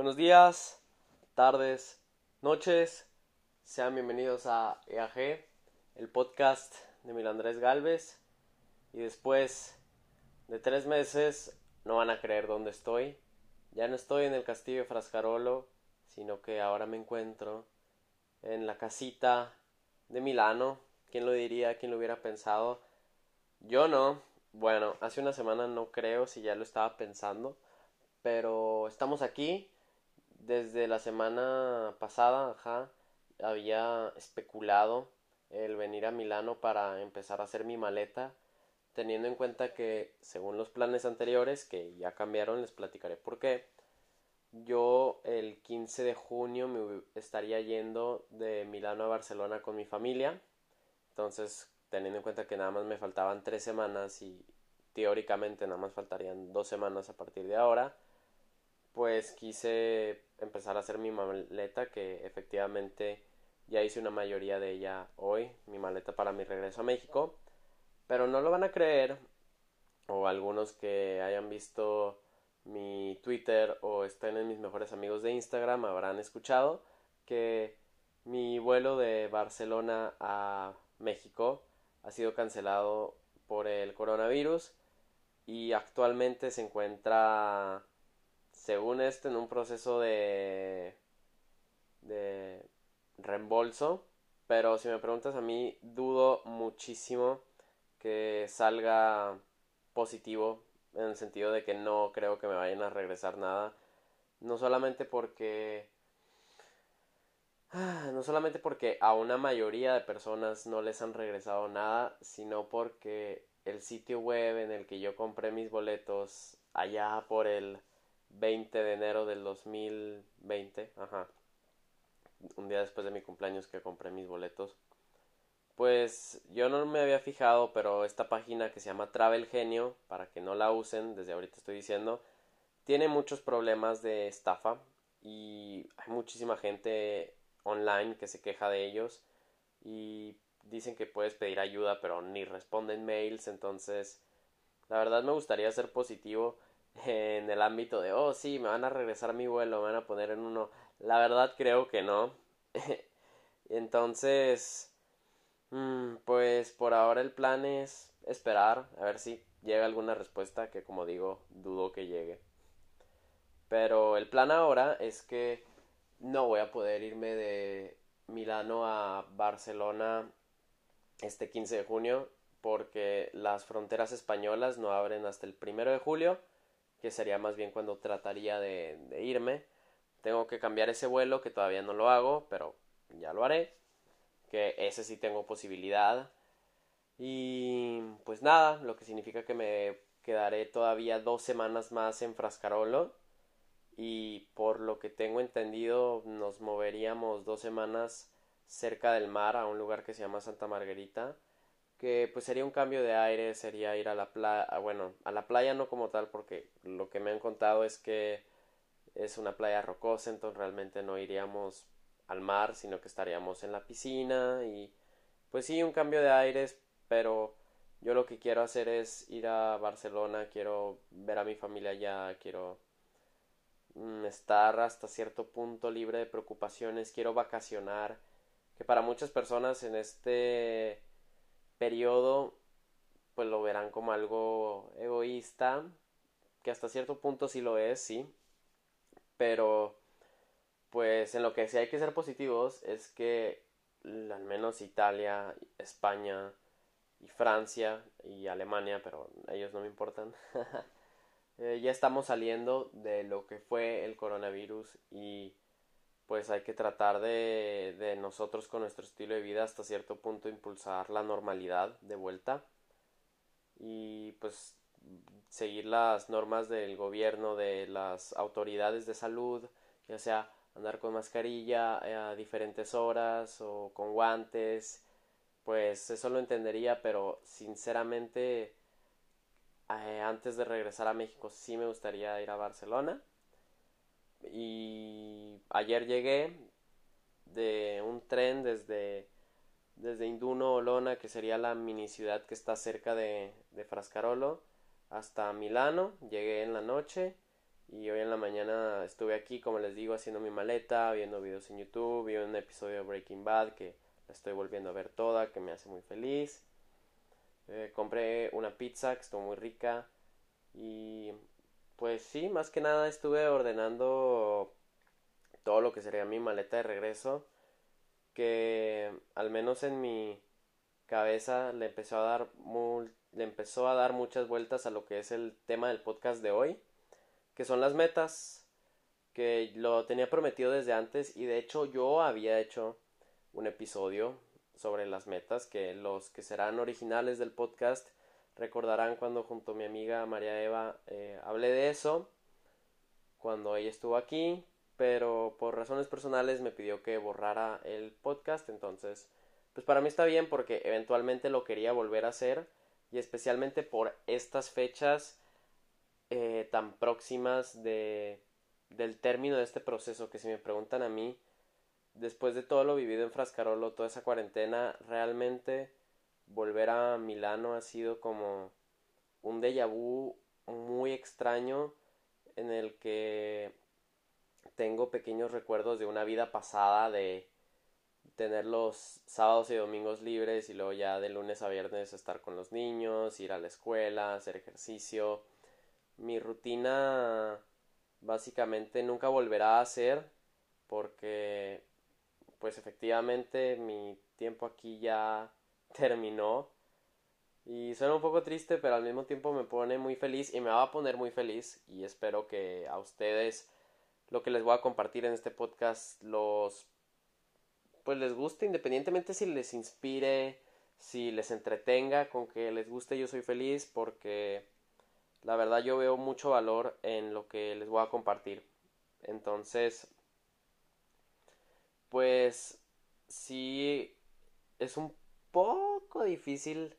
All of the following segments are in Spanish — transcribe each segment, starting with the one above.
Buenos días, tardes, noches. Sean bienvenidos a EAG, el podcast de Mil Andrés Galvez. Y después de tres meses no van a creer dónde estoy. Ya no estoy en el castillo de Frascarolo, sino que ahora me encuentro en la casita de Milano. ¿Quién lo diría? ¿Quién lo hubiera pensado? Yo no. Bueno, hace una semana no creo si ya lo estaba pensando. Pero estamos aquí. Desde la semana pasada, había especulado el venir a Milano para empezar a hacer mi maleta, teniendo en cuenta que, según los planes anteriores, que ya cambiaron, les platicaré por qué, yo el 15 de junio me estaría yendo de Milano a Barcelona con mi familia, entonces, teniendo en cuenta que nada más me faltaban tres semanas y teóricamente nada más faltarían dos semanas a partir de ahora, pues quise empezar a hacer mi maleta que efectivamente ya hice una mayoría de ella hoy, mi maleta para mi regreso a México, pero no lo van a creer o algunos que hayan visto mi Twitter o estén en mis mejores amigos de Instagram habrán escuchado que mi vuelo de Barcelona a México ha sido cancelado por el coronavirus y actualmente se encuentra según este en un proceso de de reembolso pero si me preguntas a mí dudo muchísimo que salga positivo en el sentido de que no creo que me vayan a regresar nada. No solamente porque no solamente porque a una mayoría de personas no les han regresado nada, sino porque el sitio web en el que yo compré mis boletos allá por el 20 de enero del 2020, ajá, un día después de mi cumpleaños que compré mis boletos, pues yo no me había fijado, pero esta página que se llama Travel Genio, para que no la usen, desde ahorita estoy diciendo, tiene muchos problemas de estafa y hay muchísima gente online que se queja de ellos y dicen que puedes pedir ayuda pero ni responden mails entonces la verdad me gustaría ser positivo en el ámbito de oh sí me van a regresar mi vuelo me van a poner en uno la verdad creo que no. Entonces mm, pues por ahora el plan es esperar a ver si llega alguna respuesta que como digo dudo que llegue. Pero el plan ahora es que no voy a poder irme de Milano a Barcelona este 15 de junio porque las fronteras españolas no abren hasta el primero de julio, que sería más bien cuando trataría de, irme. Tengo que cambiar ese vuelo, que todavía no lo hago, pero ya lo haré. Que ese sí tengo posibilidad. Y pues nada, lo que significa que me quedaré todavía dos semanas más en Frascarolo y por lo que tengo entendido nos moveríamos dos semanas cerca del mar a un lugar que se llama Santa Margarita que pues sería un cambio de aire sería ir a la playa bueno a la playa no como tal porque lo que me han contado es que es una playa rocosa entonces realmente no iríamos al mar sino que estaríamos en la piscina y pues sí un cambio de aires pero yo lo que quiero hacer es ir a Barcelona quiero ver a mi familia allá quiero Mm, estar hasta cierto punto libre de preocupaciones, quiero vacacionar, que para muchas personas en este periodo pues lo verán como algo egoísta, que hasta cierto punto sí lo es, sí, pero pues en lo que sí hay que ser positivos es que al menos Italia, España y Francia y Alemania, pero ellos no me importan, Eh, ya estamos saliendo de lo que fue el coronavirus y pues hay que tratar de, nosotros con nuestro estilo de vida hasta cierto punto impulsar la normalidad de vuelta y pues seguir las normas del gobierno, de las autoridades de salud, ya sea andar con mascarilla a diferentes horas o con guantes, pues eso lo entendería, pero sinceramente eh, antes de regresar a México sí me gustaría ir a Barcelona. Y ayer llegué de un tren desde, desde Induno Olona, que sería la mini ciudad que está cerca de, de Frascarolo, hasta Milano. Llegué en la noche Y hoy en la mañana estuve aquí, como les digo, haciendo mi maleta, viendo videos en YouTube, vi un episodio de Breaking Bad que la estoy volviendo a ver toda, que me hace muy feliz. Eh, compré una pizza que estuvo muy rica. Y pues sí, más que nada estuve ordenando todo lo que sería mi maleta de regreso. Que al menos en mi cabeza le empezó a dar le empezó a dar muchas vueltas a lo que es el tema del podcast de hoy, que son las metas, que lo tenía prometido desde antes y de hecho yo había hecho un episodio sobre las metas que los que serán originales del podcast recordarán cuando junto a mi amiga María Eva eh, hablé de eso cuando ella estuvo aquí pero por razones personales me pidió que borrara el podcast entonces pues para mí está bien porque eventualmente lo quería volver a hacer y especialmente por estas fechas eh, tan próximas de del término de este proceso que si me preguntan a mí después de todo lo vivido en Frascarolo toda esa cuarentena realmente volver a Milano ha sido como un déjà vu muy extraño en el que tengo pequeños recuerdos de una vida pasada de tener los sábados y domingos libres y luego ya de lunes a viernes estar con los niños, ir a la escuela, hacer ejercicio. Mi rutina básicamente nunca volverá a ser porque pues efectivamente mi tiempo aquí ya terminó y suena un poco triste pero al mismo tiempo me pone muy feliz y me va a poner muy feliz y espero que a ustedes lo que les voy a compartir en este podcast los pues les guste, independientemente si les inspire, si les entretenga, con que les guste yo soy feliz porque la verdad yo veo mucho valor en lo que les voy a compartir. Entonces, pues sí es un poco difícil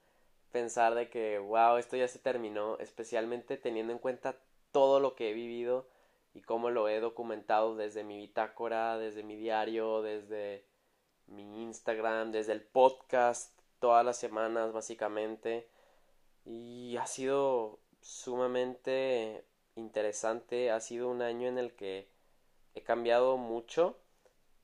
pensar de que wow, esto ya se terminó, especialmente teniendo en cuenta todo lo que he vivido y cómo lo he documentado desde mi bitácora, desde mi diario, desde mi Instagram, desde el podcast, todas las semanas básicamente. Y ha sido sumamente interesante, ha sido un año en el que he cambiado mucho,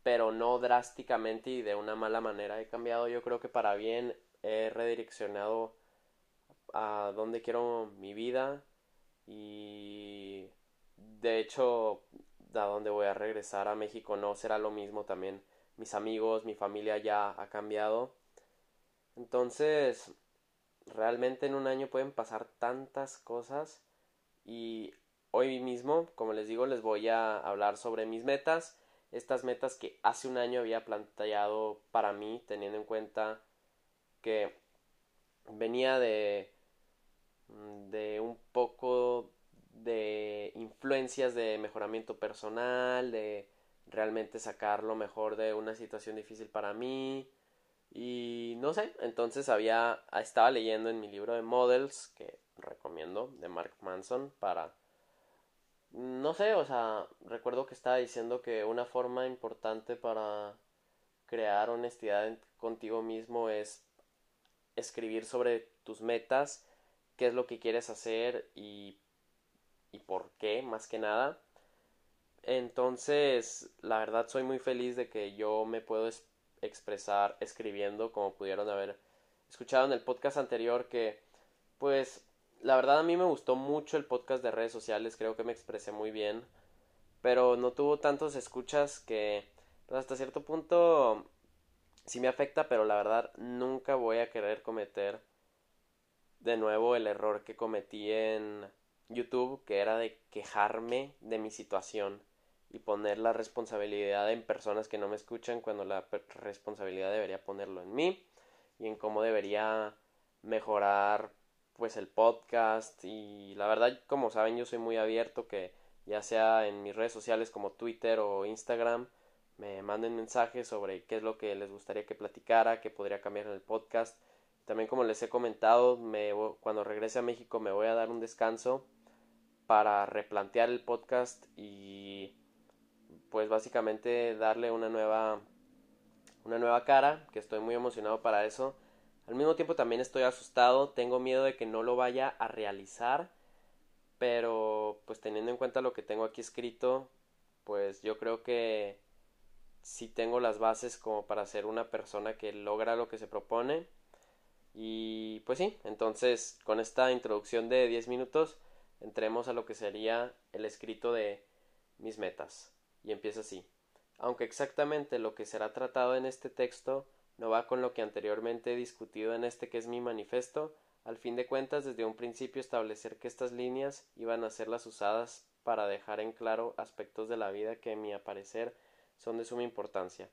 pero no drásticamente y de una mala manera. He cambiado yo creo que para bien, he redireccionado a dónde quiero mi vida y de hecho a dónde voy a regresar a México no será lo mismo también mis amigos, mi familia ya ha cambiado. Entonces, realmente en un año pueden pasar tantas cosas y hoy mismo, como les digo, les voy a hablar sobre mis metas, estas metas que hace un año había planteado para mí, teniendo en cuenta que venía de de un poco de influencias de mejoramiento personal, de realmente sacar lo mejor de una situación difícil para mí. Y no sé, entonces había estaba leyendo en mi libro de Models que recomiendo de Mark Manson para no sé, o sea, recuerdo que estaba diciendo que una forma importante para crear honestidad contigo mismo es escribir sobre tus metas, qué es lo que quieres hacer y y por qué, más que nada. Entonces, la verdad soy muy feliz de que yo me puedo expresar escribiendo, como pudieron haber escuchado en el podcast anterior, que pues la verdad a mí me gustó mucho el podcast de redes sociales, creo que me expresé muy bien, pero no tuvo tantos escuchas que pues, hasta cierto punto sí me afecta, pero la verdad nunca voy a querer cometer de nuevo el error que cometí en YouTube, que era de quejarme de mi situación y poner la responsabilidad en personas que no me escuchan cuando la responsabilidad debería ponerlo en mí y en cómo debería mejorar pues el podcast y la verdad como saben yo soy muy abierto que ya sea en mis redes sociales como Twitter o Instagram me manden mensajes sobre qué es lo que les gustaría que platicara, qué podría cambiar en el podcast. También como les he comentado, me, cuando regrese a México me voy a dar un descanso para replantear el podcast y pues básicamente darle una nueva una nueva cara, que estoy muy emocionado para eso. Al mismo tiempo también estoy asustado, tengo miedo de que no lo vaya a realizar pero pues teniendo en cuenta lo que tengo aquí escrito, pues yo creo que sí tengo las bases como para ser una persona que logra lo que se propone. Y pues sí, entonces con esta introducción de 10 minutos entremos a lo que sería el escrito de mis metas. Y empieza así. Aunque exactamente lo que será tratado en este texto no va con lo que anteriormente he discutido en este que es mi manifiesto, al fin de cuentas desde un principio establecer que estas líneas iban a ser las usadas para dejar en claro aspectos de la vida que a mi parecer son de suma importancia.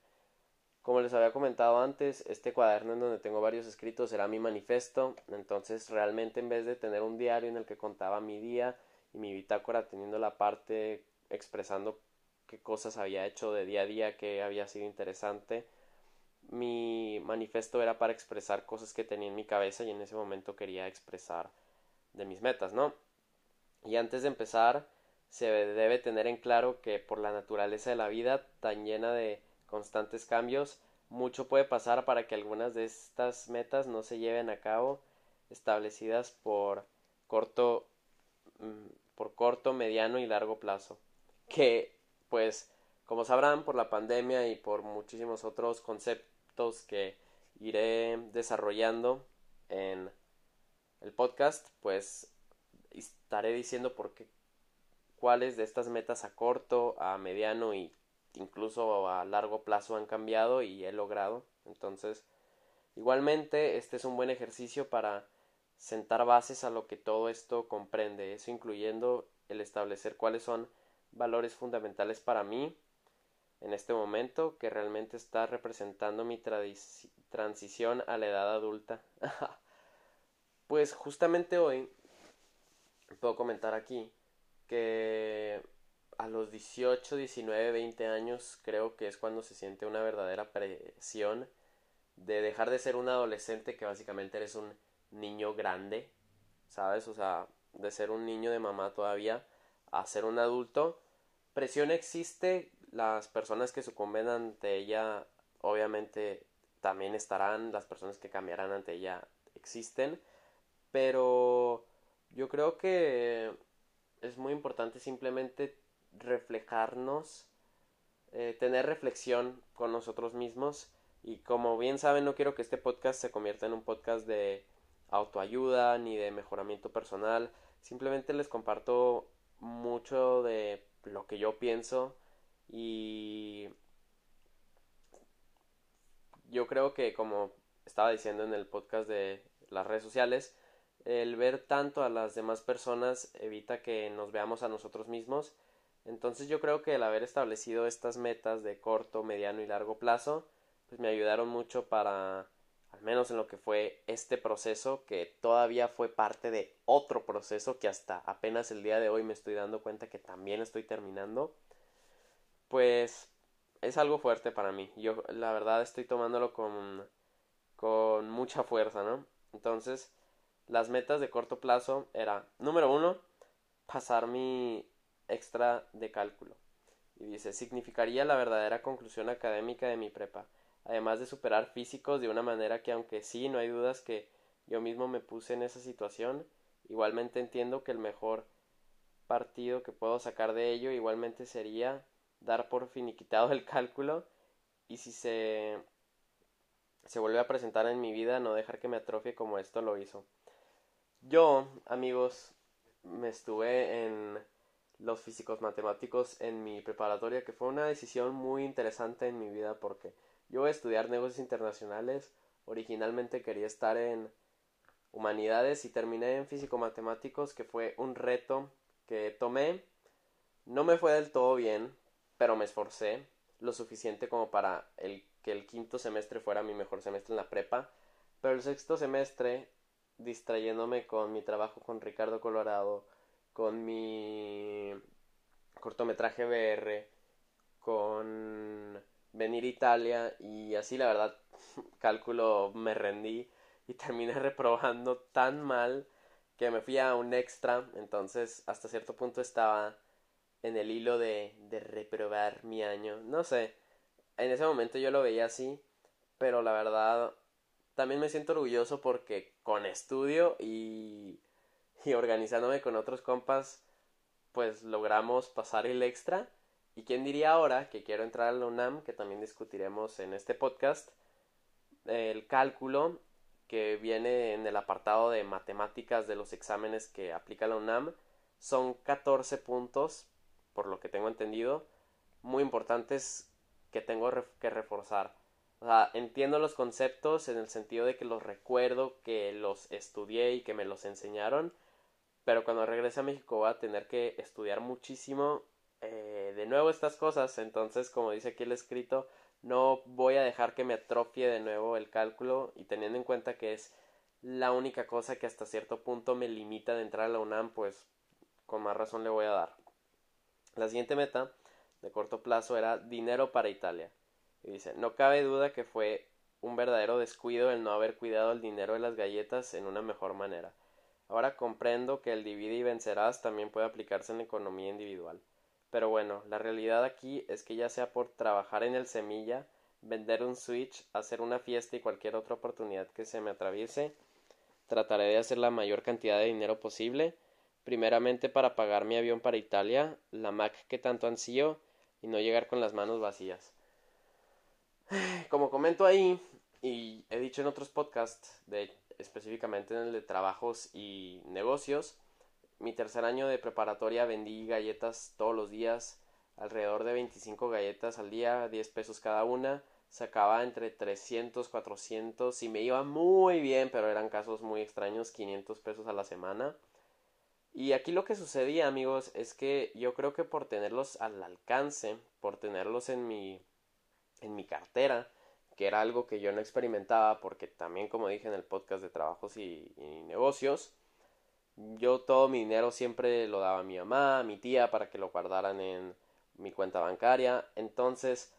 Como les había comentado antes, este cuaderno en donde tengo varios escritos era mi manifiesto, entonces realmente en vez de tener un diario en el que contaba mi día y mi bitácora teniendo la parte expresando qué cosas había hecho de día a día que había sido interesante, mi manifiesto era para expresar cosas que tenía en mi cabeza y en ese momento quería expresar de mis metas, ¿no? Y antes de empezar, se debe tener en claro que por la naturaleza de la vida tan llena de constantes cambios, mucho puede pasar para que algunas de estas metas no se lleven a cabo establecidas por corto mm, por corto, mediano y largo plazo. Que pues como sabrán por la pandemia y por muchísimos otros conceptos que iré desarrollando en el podcast, pues estaré diciendo por qué cuáles de estas metas a corto, a mediano y incluso a largo plazo han cambiado y he logrado. Entonces, igualmente, este es un buen ejercicio para sentar bases a lo que todo esto comprende, eso incluyendo el establecer cuáles son valores fundamentales para mí en este momento que realmente está representando mi transición a la edad adulta. pues justamente hoy puedo comentar aquí que a los 18, 19, 20 años creo que es cuando se siente una verdadera presión de dejar de ser un adolescente que básicamente eres un niño grande, ¿sabes? O sea, de ser un niño de mamá todavía a ser un adulto. Presión existe las personas que sucumben ante ella, obviamente, también estarán, las personas que cambiarán ante ella existen, pero yo creo que es muy importante simplemente reflejarnos, eh, tener reflexión con nosotros mismos y como bien saben no quiero que este podcast se convierta en un podcast de autoayuda ni de mejoramiento personal, simplemente les comparto mucho de lo que yo pienso y yo creo que como estaba diciendo en el podcast de las redes sociales, el ver tanto a las demás personas evita que nos veamos a nosotros mismos. Entonces yo creo que el haber establecido estas metas de corto, mediano y largo plazo, pues me ayudaron mucho para, al menos en lo que fue este proceso, que todavía fue parte de otro proceso que hasta apenas el día de hoy me estoy dando cuenta que también estoy terminando pues es algo fuerte para mí. Yo la verdad estoy tomándolo con, con mucha fuerza, ¿no? Entonces, las metas de corto plazo era, número uno, pasar mi extra de cálculo. Y dice, significaría la verdadera conclusión académica de mi prepa, además de superar físicos de una manera que aunque sí, no hay dudas que yo mismo me puse en esa situación, igualmente entiendo que el mejor partido que puedo sacar de ello igualmente sería dar por finiquitado el cálculo y si se se vuelve a presentar en mi vida no dejar que me atrofie como esto lo hizo. Yo, amigos, me estuve en los físicos matemáticos en mi preparatoria que fue una decisión muy interesante en mi vida porque yo voy a estudiar negocios internacionales, originalmente quería estar en humanidades y terminé en físico matemáticos que fue un reto que tomé no me fue del todo bien pero me esforcé lo suficiente como para el, que el quinto semestre fuera mi mejor semestre en la prepa, pero el sexto semestre, distrayéndome con mi trabajo con Ricardo Colorado, con mi cortometraje BR, con venir a Italia y así la verdad cálculo me rendí y terminé reprobando tan mal que me fui a un extra, entonces hasta cierto punto estaba en el hilo de, de reprobar mi año. No sé, en ese momento yo lo veía así, pero la verdad también me siento orgulloso porque con estudio y, y organizándome con otros compas, pues logramos pasar el extra. Y quién diría ahora que quiero entrar a la UNAM, que también discutiremos en este podcast, el cálculo que viene en el apartado de matemáticas de los exámenes que aplica la UNAM son 14 puntos, por lo que tengo entendido, muy importantes que tengo que reforzar. O sea, entiendo los conceptos en el sentido de que los recuerdo, que los estudié y que me los enseñaron, pero cuando regrese a México voy a tener que estudiar muchísimo eh, de nuevo estas cosas, entonces como dice aquí el escrito, no voy a dejar que me atrofie de nuevo el cálculo y teniendo en cuenta que es la única cosa que hasta cierto punto me limita de entrar a la UNAM, pues con más razón le voy a dar. La siguiente meta de corto plazo era dinero para Italia. Y dice, no cabe duda que fue un verdadero descuido el no haber cuidado el dinero de las galletas en una mejor manera. Ahora comprendo que el divide y vencerás también puede aplicarse en economía individual. Pero bueno, la realidad aquí es que ya sea por trabajar en el semilla, vender un Switch, hacer una fiesta y cualquier otra oportunidad que se me atraviese, trataré de hacer la mayor cantidad de dinero posible, primeramente para pagar mi avión para Italia, la Mac que tanto ansío, y no llegar con las manos vacías. Como comento ahí, y he dicho en otros podcasts, de, específicamente en el de trabajos y negocios, mi tercer año de preparatoria vendí galletas todos los días, alrededor de 25 galletas al día, 10 pesos cada una, sacaba entre 300, 400 y me iba muy bien, pero eran casos muy extraños, 500 pesos a la semana. Y aquí lo que sucedía, amigos, es que yo creo que por tenerlos al alcance, por tenerlos en mi en mi cartera, que era algo que yo no experimentaba porque también como dije en el podcast de trabajos y negocios, yo todo mi dinero siempre lo daba a mi mamá, a mi tía para que lo guardaran en mi cuenta bancaria. Entonces,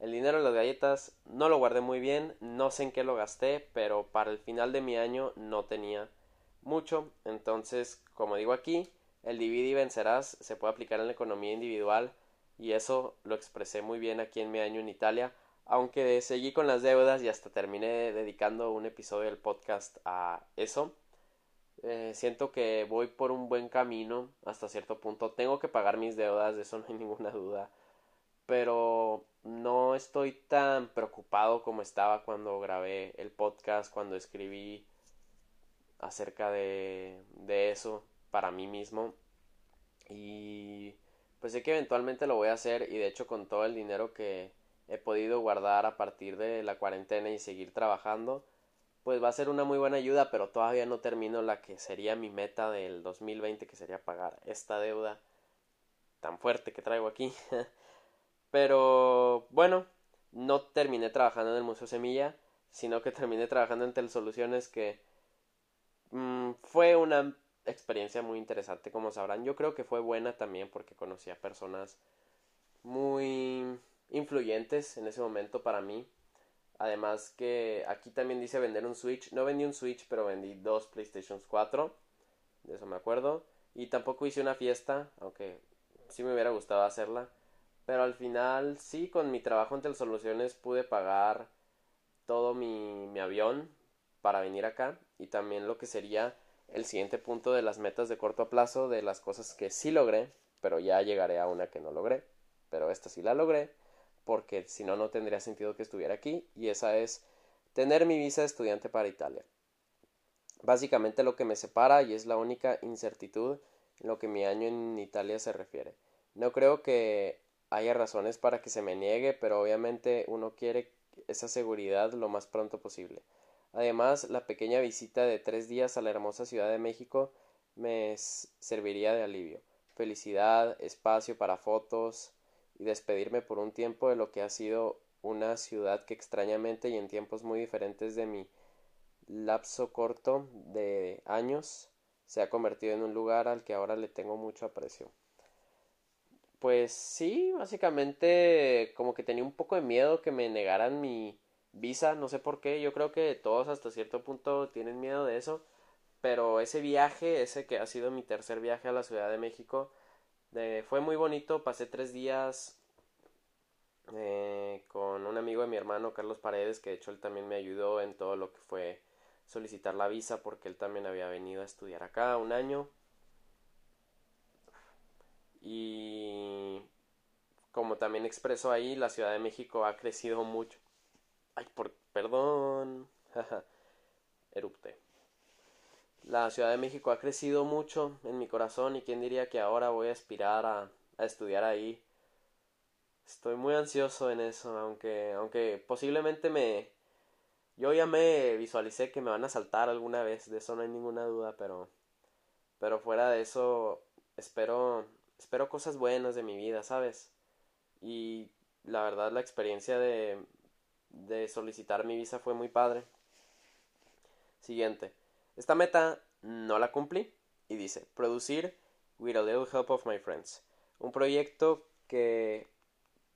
el dinero de las galletas no lo guardé muy bien, no sé en qué lo gasté, pero para el final de mi año no tenía mucho. Entonces, como digo aquí, el divide y vencerás se puede aplicar en la economía individual y eso lo expresé muy bien aquí en mi año en Italia, aunque seguí con las deudas y hasta terminé dedicando un episodio del podcast a eso. Eh, siento que voy por un buen camino hasta cierto punto. Tengo que pagar mis deudas, de eso no hay ninguna duda. Pero no estoy tan preocupado como estaba cuando grabé el podcast, cuando escribí acerca de, de eso para mí mismo. Y pues sé que eventualmente lo voy a hacer y de hecho con todo el dinero que he podido guardar a partir de la cuarentena y seguir trabajando, pues va a ser una muy buena ayuda, pero todavía no termino la que sería mi meta del 2020, que sería pagar esta deuda tan fuerte que traigo aquí. pero bueno, no terminé trabajando en el Museo Semilla, sino que terminé trabajando en Telesoluciones que mm, fue una experiencia muy interesante, como sabrán. Yo creo que fue buena también porque conocí a personas muy influyentes en ese momento para mí Además que aquí también dice vender un Switch. No vendí un Switch, pero vendí dos PlayStation 4. De eso me acuerdo. Y tampoco hice una fiesta, aunque sí me hubiera gustado hacerla. Pero al final sí, con mi trabajo en Telesoluciones pude pagar todo mi, mi avión para venir acá. Y también lo que sería el siguiente punto de las metas de corto plazo, de las cosas que sí logré, pero ya llegaré a una que no logré. Pero esta sí la logré porque si no, no tendría sentido que estuviera aquí, y esa es tener mi visa de estudiante para Italia. Básicamente lo que me separa y es la única incertidumbre en lo que mi año en Italia se refiere. No creo que haya razones para que se me niegue, pero obviamente uno quiere esa seguridad lo más pronto posible. Además, la pequeña visita de tres días a la hermosa Ciudad de México me serviría de alivio. Felicidad, espacio para fotos, y despedirme por un tiempo de lo que ha sido una ciudad que extrañamente y en tiempos muy diferentes de mi lapso corto de años se ha convertido en un lugar al que ahora le tengo mucho aprecio. Pues sí, básicamente como que tenía un poco de miedo que me negaran mi visa, no sé por qué, yo creo que todos hasta cierto punto tienen miedo de eso, pero ese viaje, ese que ha sido mi tercer viaje a la Ciudad de México, fue muy bonito, pasé tres días eh, con un amigo de mi hermano, Carlos Paredes, que de hecho él también me ayudó en todo lo que fue solicitar la visa porque él también había venido a estudiar acá un año. Y como también expreso ahí, la Ciudad de México ha crecido mucho. Ay, por perdón. Erupte. La Ciudad de México ha crecido mucho en mi corazón y quién diría que ahora voy a aspirar a, a estudiar ahí. Estoy muy ansioso en eso, aunque, aunque posiblemente me, yo ya me visualicé que me van a saltar alguna vez, de eso no hay ninguna duda, pero pero fuera de eso espero espero cosas buenas de mi vida, ¿sabes? Y la verdad la experiencia de de solicitar mi visa fue muy padre. Siguiente. Esta meta no la cumplí y dice, producir with a little help of my friends. Un proyecto que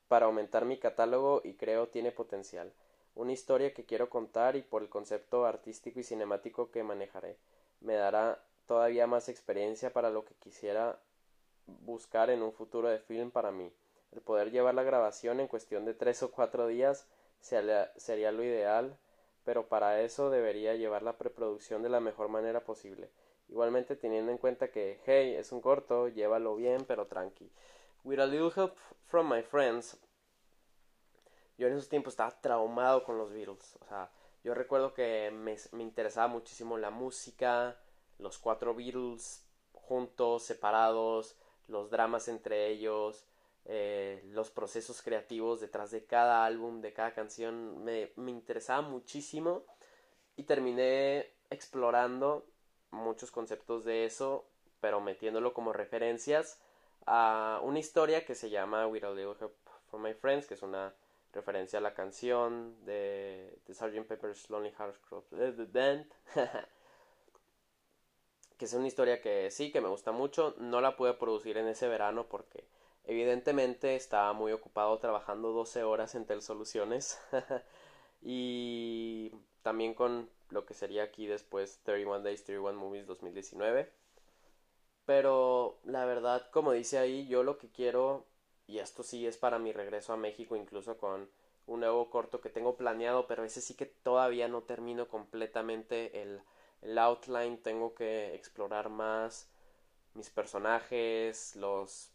para aumentar mi catálogo y creo tiene potencial una historia que quiero contar y por el concepto artístico y cinemático que manejaré. Me dará todavía más experiencia para lo que quisiera buscar en un futuro de film para mí. El poder llevar la grabación en cuestión de tres o cuatro días sería lo ideal, pero para eso debería llevar la preproducción de la mejor manera posible. Igualmente teniendo en cuenta que, hey, es un corto, llévalo bien, pero tranqui. With a little help from my friends, yo en esos tiempos estaba traumado con los Beatles. O sea, yo recuerdo que me, me interesaba muchísimo la música, los cuatro Beatles juntos, separados, los dramas entre ellos, eh, los procesos creativos detrás de cada álbum, de cada canción, me, me interesaba muchísimo y terminé explorando muchos conceptos de eso, pero metiéndolo como referencias a una historia que se llama We All Help for My Friends, que es una referencia a la canción de, de Sgt. Pepper's Lonely Hearts Club Band. que es una historia que sí, que me gusta mucho. No la pude producir en ese verano porque evidentemente estaba muy ocupado trabajando 12 horas en Tel Soluciones. y también con lo que sería aquí después 31 Days, 31 Movies 2019. Pero la verdad, como dice ahí, yo lo que quiero y esto sí es para mi regreso a México, incluso con un nuevo corto que tengo planeado, pero ese sí que todavía no termino completamente el, el outline, tengo que explorar más mis personajes, los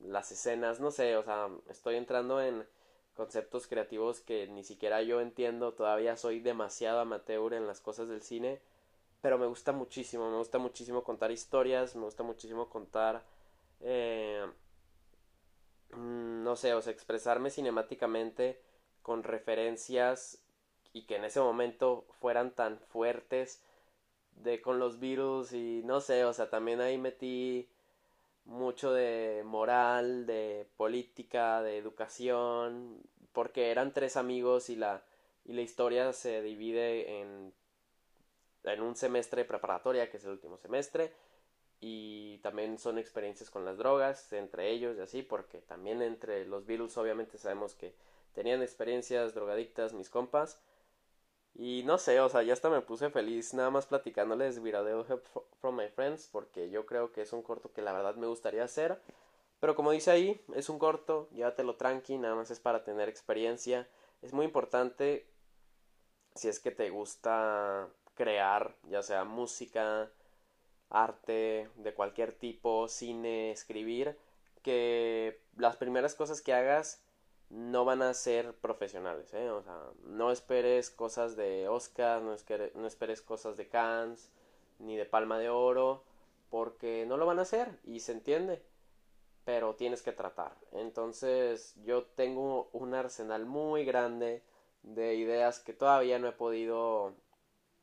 las escenas, no sé, o sea, estoy entrando en conceptos creativos que ni siquiera yo entiendo, todavía soy demasiado amateur en las cosas del cine, pero me gusta muchísimo, me gusta muchísimo contar historias, me gusta muchísimo contar eh, Mm, no sé, o sea, expresarme cinemáticamente con referencias y que en ese momento fueran tan fuertes de con los Beatles y no sé, o sea, también ahí metí mucho de moral, de política, de educación, porque eran tres amigos y la y la historia se divide en en un semestre preparatoria, que es el último semestre, y también son experiencias con las drogas entre ellos y así porque también entre los Beatles obviamente sabemos que tenían experiencias drogadictas mis compas y no sé, o sea, ya hasta me puse feliz nada más platicándoles Viradeo from My Friends porque yo creo que es un corto que la verdad me gustaría hacer pero como dice ahí, es un corto, llévatelo tranqui, nada más es para tener experiencia. Es muy importante si es que te gusta crear, ya sea música, arte de cualquier tipo, cine, escribir, que las primeras cosas que hagas no van a ser profesionales, ¿eh? O sea, no esperes cosas de Oscar, no, no esperes cosas de Cannes, ni de Palma de Oro, porque no lo van a hacer y se entiende, pero tienes que tratar. Entonces, yo tengo un arsenal muy grande de ideas que todavía no he podido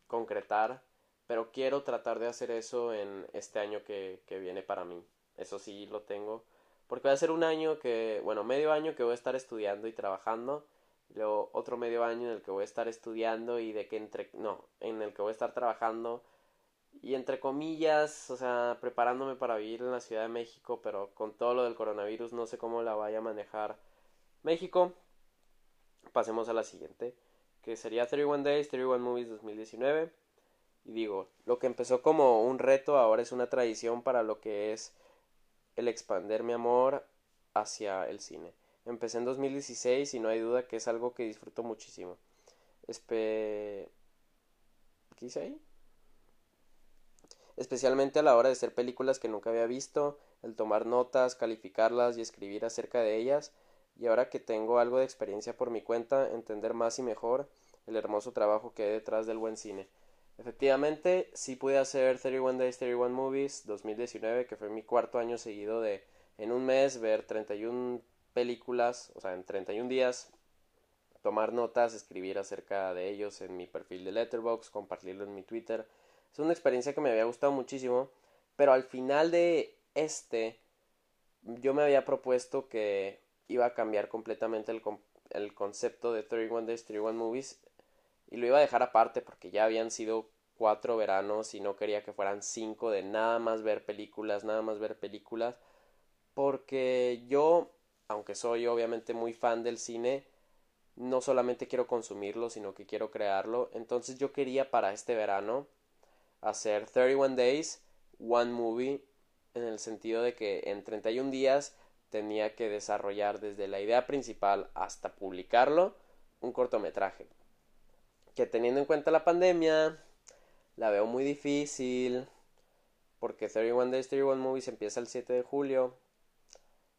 concretar pero quiero tratar de hacer eso en este año que, que viene para mí. Eso sí lo tengo. Porque va a ser un año que, bueno, medio año que voy a estar estudiando y trabajando. Luego otro medio año en el que voy a estar estudiando y de que entre, no, en el que voy a estar trabajando. Y entre comillas, o sea, preparándome para vivir en la Ciudad de México, pero con todo lo del coronavirus no sé cómo la vaya a manejar México. Pasemos a la siguiente, que sería 31 Days, 31 Movies 2019 y digo, lo que empezó como un reto ahora es una tradición para lo que es el expander mi amor hacia el cine. Empecé en 2016 y no hay duda que es algo que disfruto muchísimo. ¿qué hice ahí? Especialmente a la hora de hacer películas que nunca había visto, el tomar notas, calificarlas y escribir acerca de ellas, y ahora que tengo algo de experiencia por mi cuenta, entender más y mejor el hermoso trabajo que hay detrás del buen cine. Efectivamente, sí pude hacer 31 Days, 31 Movies 2019, que fue mi cuarto año seguido de en un mes ver 31 películas, o sea, en 31 días, tomar notas, escribir acerca de ellos en mi perfil de Letterboxd, compartirlo en mi Twitter. Es una experiencia que me había gustado muchísimo, pero al final de este, yo me había propuesto que iba a cambiar completamente el, el concepto de 31 Days, 31 Movies y lo iba a dejar aparte porque ya habían sido cuatro veranos y no quería que fueran cinco de nada más ver películas, nada más ver películas, porque yo, aunque soy obviamente muy fan del cine, no solamente quiero consumirlo, sino que quiero crearlo. Entonces yo quería para este verano hacer 31 Days, One Movie, en el sentido de que en 31 días tenía que desarrollar desde la idea principal hasta publicarlo un cortometraje que teniendo en cuenta la pandemia, la veo muy difícil, porque 31 Days, 31 Movies empieza el 7 de julio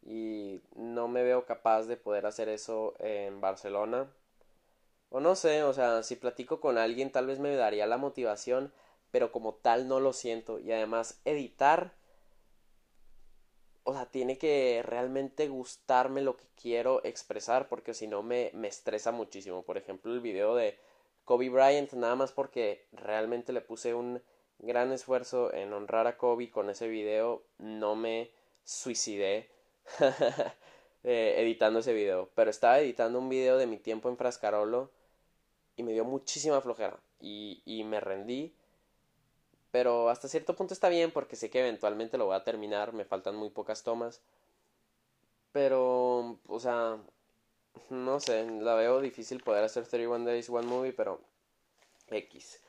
y no me veo capaz de poder hacer eso en Barcelona. O no sé, o sea, si platico con alguien tal vez me daría la motivación, pero como tal no lo siento. Y además editar, o sea, tiene que realmente gustarme lo que quiero expresar, porque si no me, me estresa muchísimo. Por ejemplo, el video de Kobe Bryant, nada más porque realmente le puse un gran esfuerzo en honrar a Kobe con ese video, no me suicidé eh, editando ese video, pero estaba editando un video de mi tiempo en Frascarolo y me dio muchísima flojera y, y me rendí, pero hasta cierto punto está bien porque sé que eventualmente lo voy a terminar, me faltan muy pocas tomas, pero, o sea, no sé, la veo difícil poder hacer 31 Days One Movie, pero X.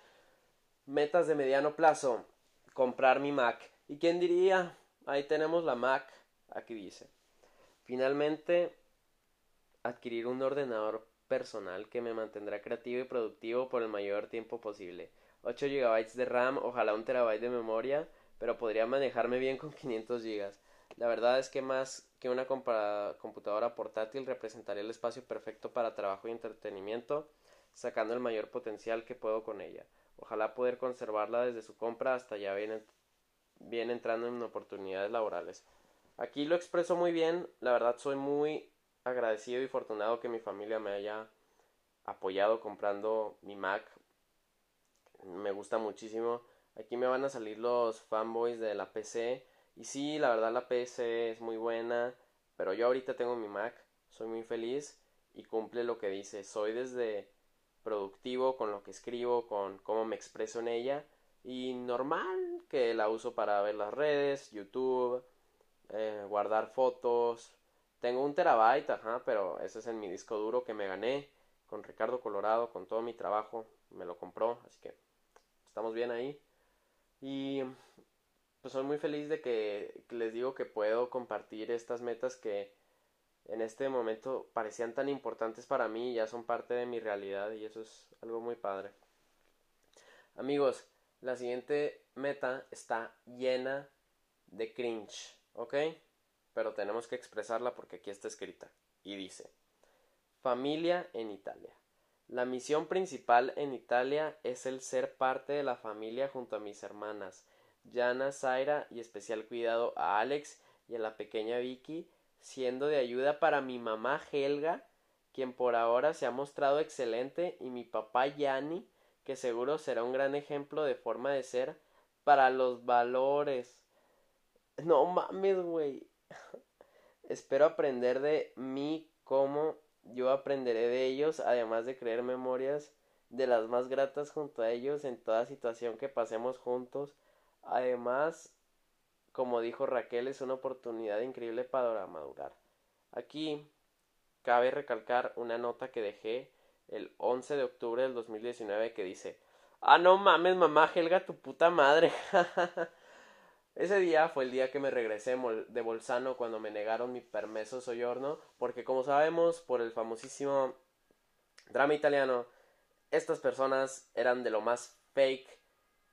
Metas de mediano plazo. Comprar mi Mac. ¿Y quién diría? Ahí tenemos la Mac. Aquí dice. Finalmente, adquirir un ordenador personal que me mantendrá creativo y productivo por el mayor tiempo posible. 8 GB de RAM, ojalá un terabyte de memoria, pero podría manejarme bien con 500 GB. La verdad es que más que una computadora portátil representaría el espacio perfecto para trabajo y entretenimiento, sacando el mayor potencial que puedo con ella. Ojalá poder conservarla desde su compra hasta ya bien, bien entrando en oportunidades laborales. Aquí lo expreso muy bien, la verdad soy muy agradecido y afortunado que mi familia me haya apoyado comprando mi Mac. Me gusta muchísimo. Aquí me van a salir los fanboys de la PC y sí, la verdad la PC es muy buena, pero yo ahorita tengo mi Mac, soy muy feliz y cumple lo que dice. Soy desde productivo con lo que escribo, con cómo me expreso en ella y normal que la uso para ver las redes, YouTube, eh, guardar fotos. Tengo un terabyte, ajá, pero ese es en mi disco duro que me gané con Ricardo Colorado, con todo mi trabajo, me lo compró, así que estamos bien ahí. Y pues soy muy feliz de que les digo que puedo compartir estas metas que en este momento parecían tan importantes para mí y ya son parte de mi realidad y eso es algo muy padre. Amigos, la siguiente meta está llena de cringe, ¿ok? Pero tenemos que expresarla porque aquí está escrita y dice, familia en Italia. La misión principal en Italia es el ser parte de la familia junto a mis hermanas, Yana, Zaira y especial cuidado a Alex y a la pequeña Vicky, siendo de ayuda para mi mamá Helga, quien por ahora se ha mostrado excelente, y mi papá Yanni, que seguro será un gran ejemplo de forma de ser para los valores. No mames, güey. Espero aprender de mí como yo aprenderé de ellos, además de creer memorias de las más gratas junto a ellos en toda situación que pasemos juntos Además, como dijo Raquel, es una oportunidad increíble para madurar. Aquí cabe recalcar una nota que dejé el 11 de octubre del 2019 que dice, ah, no mames, mamá Helga, tu puta madre. Ese día fue el día que me regresé de Bolzano cuando me negaron mi permiso soyorno, porque como sabemos por el famosísimo drama italiano, estas personas eran de lo más fake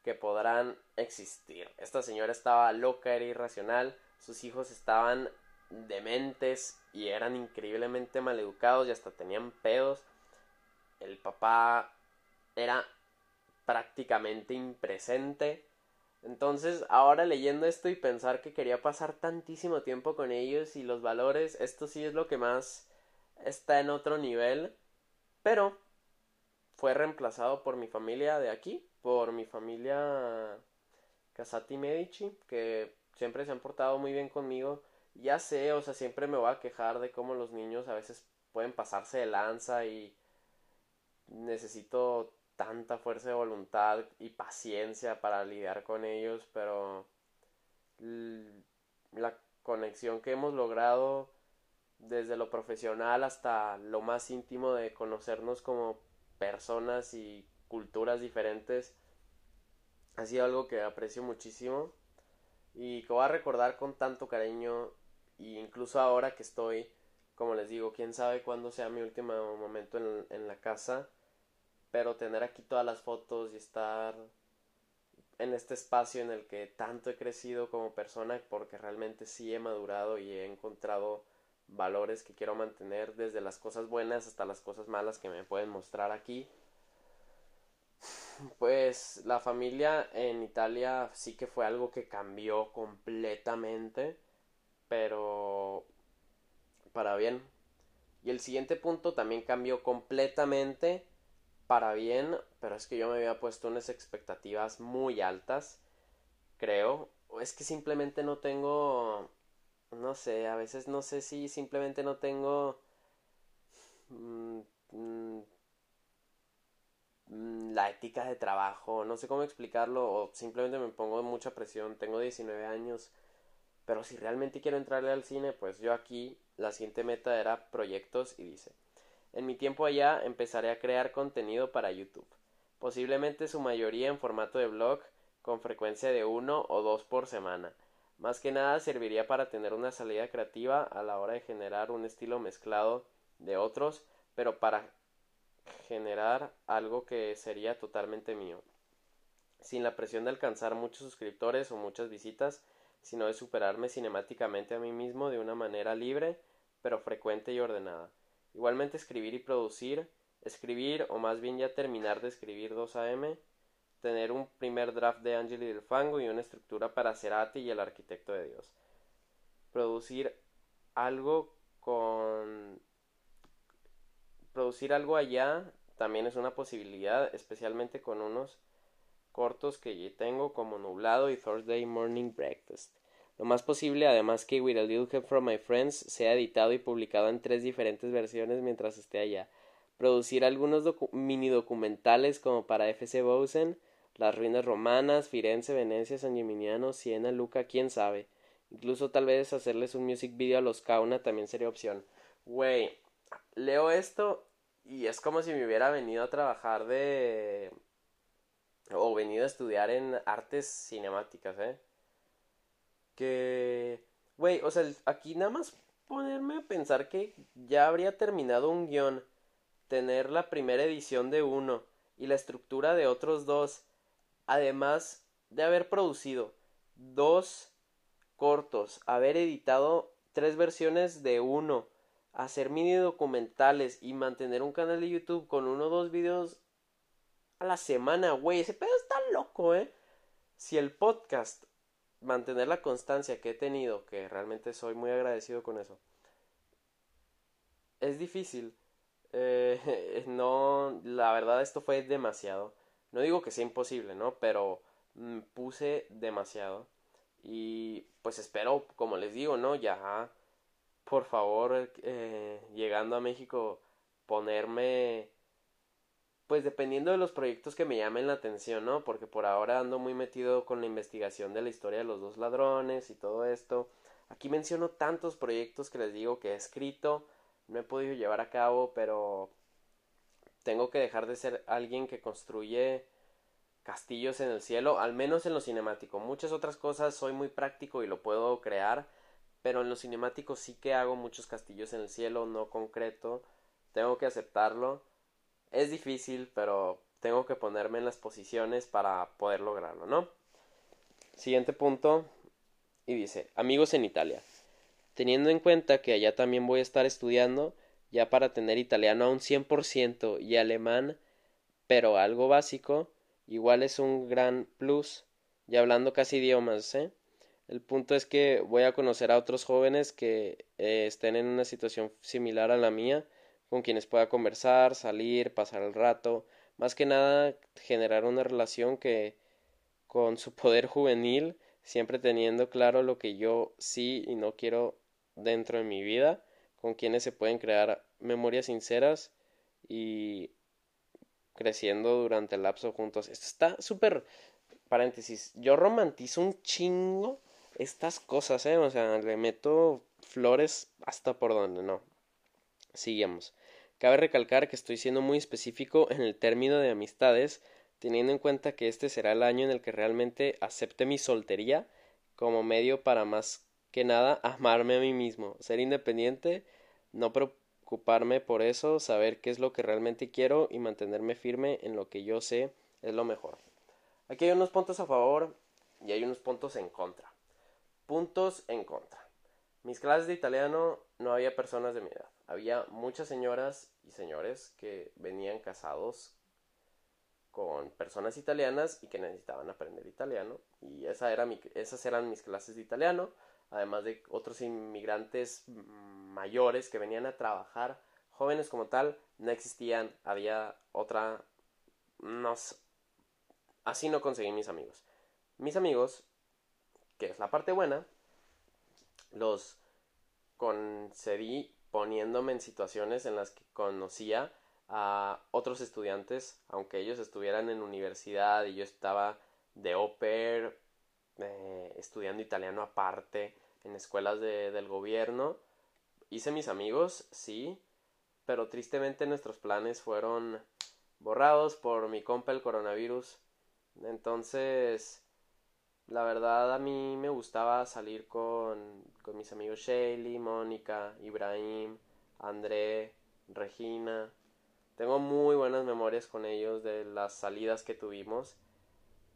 que podrán existir. Esta señora estaba loca, era irracional, sus hijos estaban dementes y eran increíblemente maleducados y hasta tenían pedos. El papá era prácticamente impresente. Entonces, ahora leyendo esto y pensar que quería pasar tantísimo tiempo con ellos y los valores, esto sí es lo que más está en otro nivel. Pero fue reemplazado por mi familia de aquí, por mi familia Casati Medici, que siempre se han portado muy bien conmigo. Ya sé, o sea, siempre me voy a quejar de cómo los niños a veces pueden pasarse de lanza y necesito tanta fuerza de voluntad y paciencia para lidiar con ellos, pero la conexión que hemos logrado desde lo profesional hasta lo más íntimo de conocernos como personas y culturas diferentes ha sido algo que aprecio muchísimo y que voy a recordar con tanto cariño y incluso ahora que estoy como les digo quién sabe cuándo sea mi último momento en, en la casa pero tener aquí todas las fotos y estar en este espacio en el que tanto he crecido como persona porque realmente sí he madurado y he encontrado valores que quiero mantener desde las cosas buenas hasta las cosas malas que me pueden mostrar aquí. Pues la familia en Italia sí que fue algo que cambió completamente, pero para bien. Y el siguiente punto también cambió completamente para bien, pero es que yo me había puesto unas expectativas muy altas, creo. O es que simplemente no tengo, no sé, a veces no sé si simplemente no tengo mm, mm, la ética de trabajo, no sé cómo explicarlo, o simplemente me pongo mucha presión, tengo 19 años, pero si realmente quiero entrarle al cine, pues yo aquí la siguiente meta era proyectos y dice, en mi tiempo allá empezaré a crear contenido para YouTube, posiblemente su mayoría en formato de blog, con frecuencia de uno o dos por semana. Más que nada serviría para tener una salida creativa a la hora de generar un estilo mezclado de otros, pero para generar algo que sería totalmente mío. Sin la presión de alcanzar muchos suscriptores o muchas visitas, sino de superarme cinemáticamente a mí mismo de una manera libre, pero frecuente y ordenada. Igualmente escribir y producir, escribir o más bien ya terminar de escribir 2AM, tener un primer draft de Angeli del Fango y una estructura para Cerati y el arquitecto de Dios. Producir algo con producir algo allá también es una posibilidad, especialmente con unos cortos que tengo como Nublado y Thursday Morning Breakfast. Lo más posible, además, que With a Little Help from My Friends sea editado y publicado en tres diferentes versiones mientras esté allá. Producir algunos mini documentales como para FC Bosen, las ruinas romanas, Firenze, Venecia, San Gimignano, Siena, Luca, quién sabe. Incluso tal vez hacerles un music video a los Kauna también sería opción. Güey, leo esto y es como si me hubiera venido a trabajar de... o venido a estudiar en artes cinemáticas, ¿eh? que, güey, o sea, aquí nada más ponerme a pensar que ya habría terminado un guion, tener la primera edición de uno y la estructura de otros dos, además de haber producido dos cortos, haber editado tres versiones de uno, hacer mini documentales y mantener un canal de YouTube con uno o dos videos a la semana, güey, ese pedo está loco, eh. Si el podcast mantener la constancia que he tenido, que realmente soy muy agradecido con eso, es difícil. Eh, no, la verdad esto fue demasiado. No digo que sea imposible, ¿no? Pero mm, puse demasiado. Y pues espero, como les digo, ¿no? Ya, por favor, eh, llegando a México, ponerme pues dependiendo de los proyectos que me llamen la atención, ¿no? Porque por ahora ando muy metido con la investigación de la historia de los dos ladrones y todo esto. Aquí menciono tantos proyectos que les digo que he escrito, no he podido llevar a cabo, pero tengo que dejar de ser alguien que construye castillos en el cielo, al menos en lo cinemático. Muchas otras cosas soy muy práctico y lo puedo crear, pero en lo cinemático sí que hago muchos castillos en el cielo, no concreto. Tengo que aceptarlo es difícil, pero tengo que ponerme en las posiciones para poder lograrlo, ¿no? Siguiente punto, y dice, amigos en Italia. Teniendo en cuenta que allá también voy a estar estudiando, ya para tener italiano a un 100% y alemán, pero algo básico, igual es un gran plus, y hablando casi idiomas, ¿eh? El punto es que voy a conocer a otros jóvenes que eh, estén en una situación similar a la mía, con quienes pueda conversar, salir, pasar el rato, más que nada generar una relación que con su poder juvenil, siempre teniendo claro lo que yo sí y no quiero dentro de mi vida, con quienes se pueden crear memorias sinceras y creciendo durante el lapso juntos. Esto está súper paréntesis. Yo romantizo un chingo estas cosas, ¿eh? O sea, le meto flores hasta por donde no. Sigamos. Cabe recalcar que estoy siendo muy específico en el término de amistades, teniendo en cuenta que este será el año en el que realmente acepte mi soltería como medio para más que nada amarme a mí mismo, ser independiente, no preocuparme por eso, saber qué es lo que realmente quiero y mantenerme firme en lo que yo sé es lo mejor. Aquí hay unos puntos a favor y hay unos puntos en contra. Puntos en contra. Mis clases de italiano no había personas de mi edad. Había muchas señoras y señores que venían casados con personas italianas y que necesitaban aprender italiano. Y esa era mi, esas eran mis clases de italiano, además de otros inmigrantes mayores que venían a trabajar. Jóvenes como tal no existían, había otra... No, así no conseguí mis amigos. Mis amigos que es la parte buena, los concedí poniéndome en situaciones en las que conocía a otros estudiantes, aunque ellos estuvieran en universidad y yo estaba de au pair, eh, estudiando italiano aparte en escuelas de, del gobierno. Hice mis amigos, sí, pero tristemente nuestros planes fueron borrados por mi compa el coronavirus. Entonces, la verdad a mí me gustaba salir con, con mis amigos Shaley, Mónica, Ibrahim, André, Regina. Tengo muy buenas memorias con ellos de las salidas que tuvimos.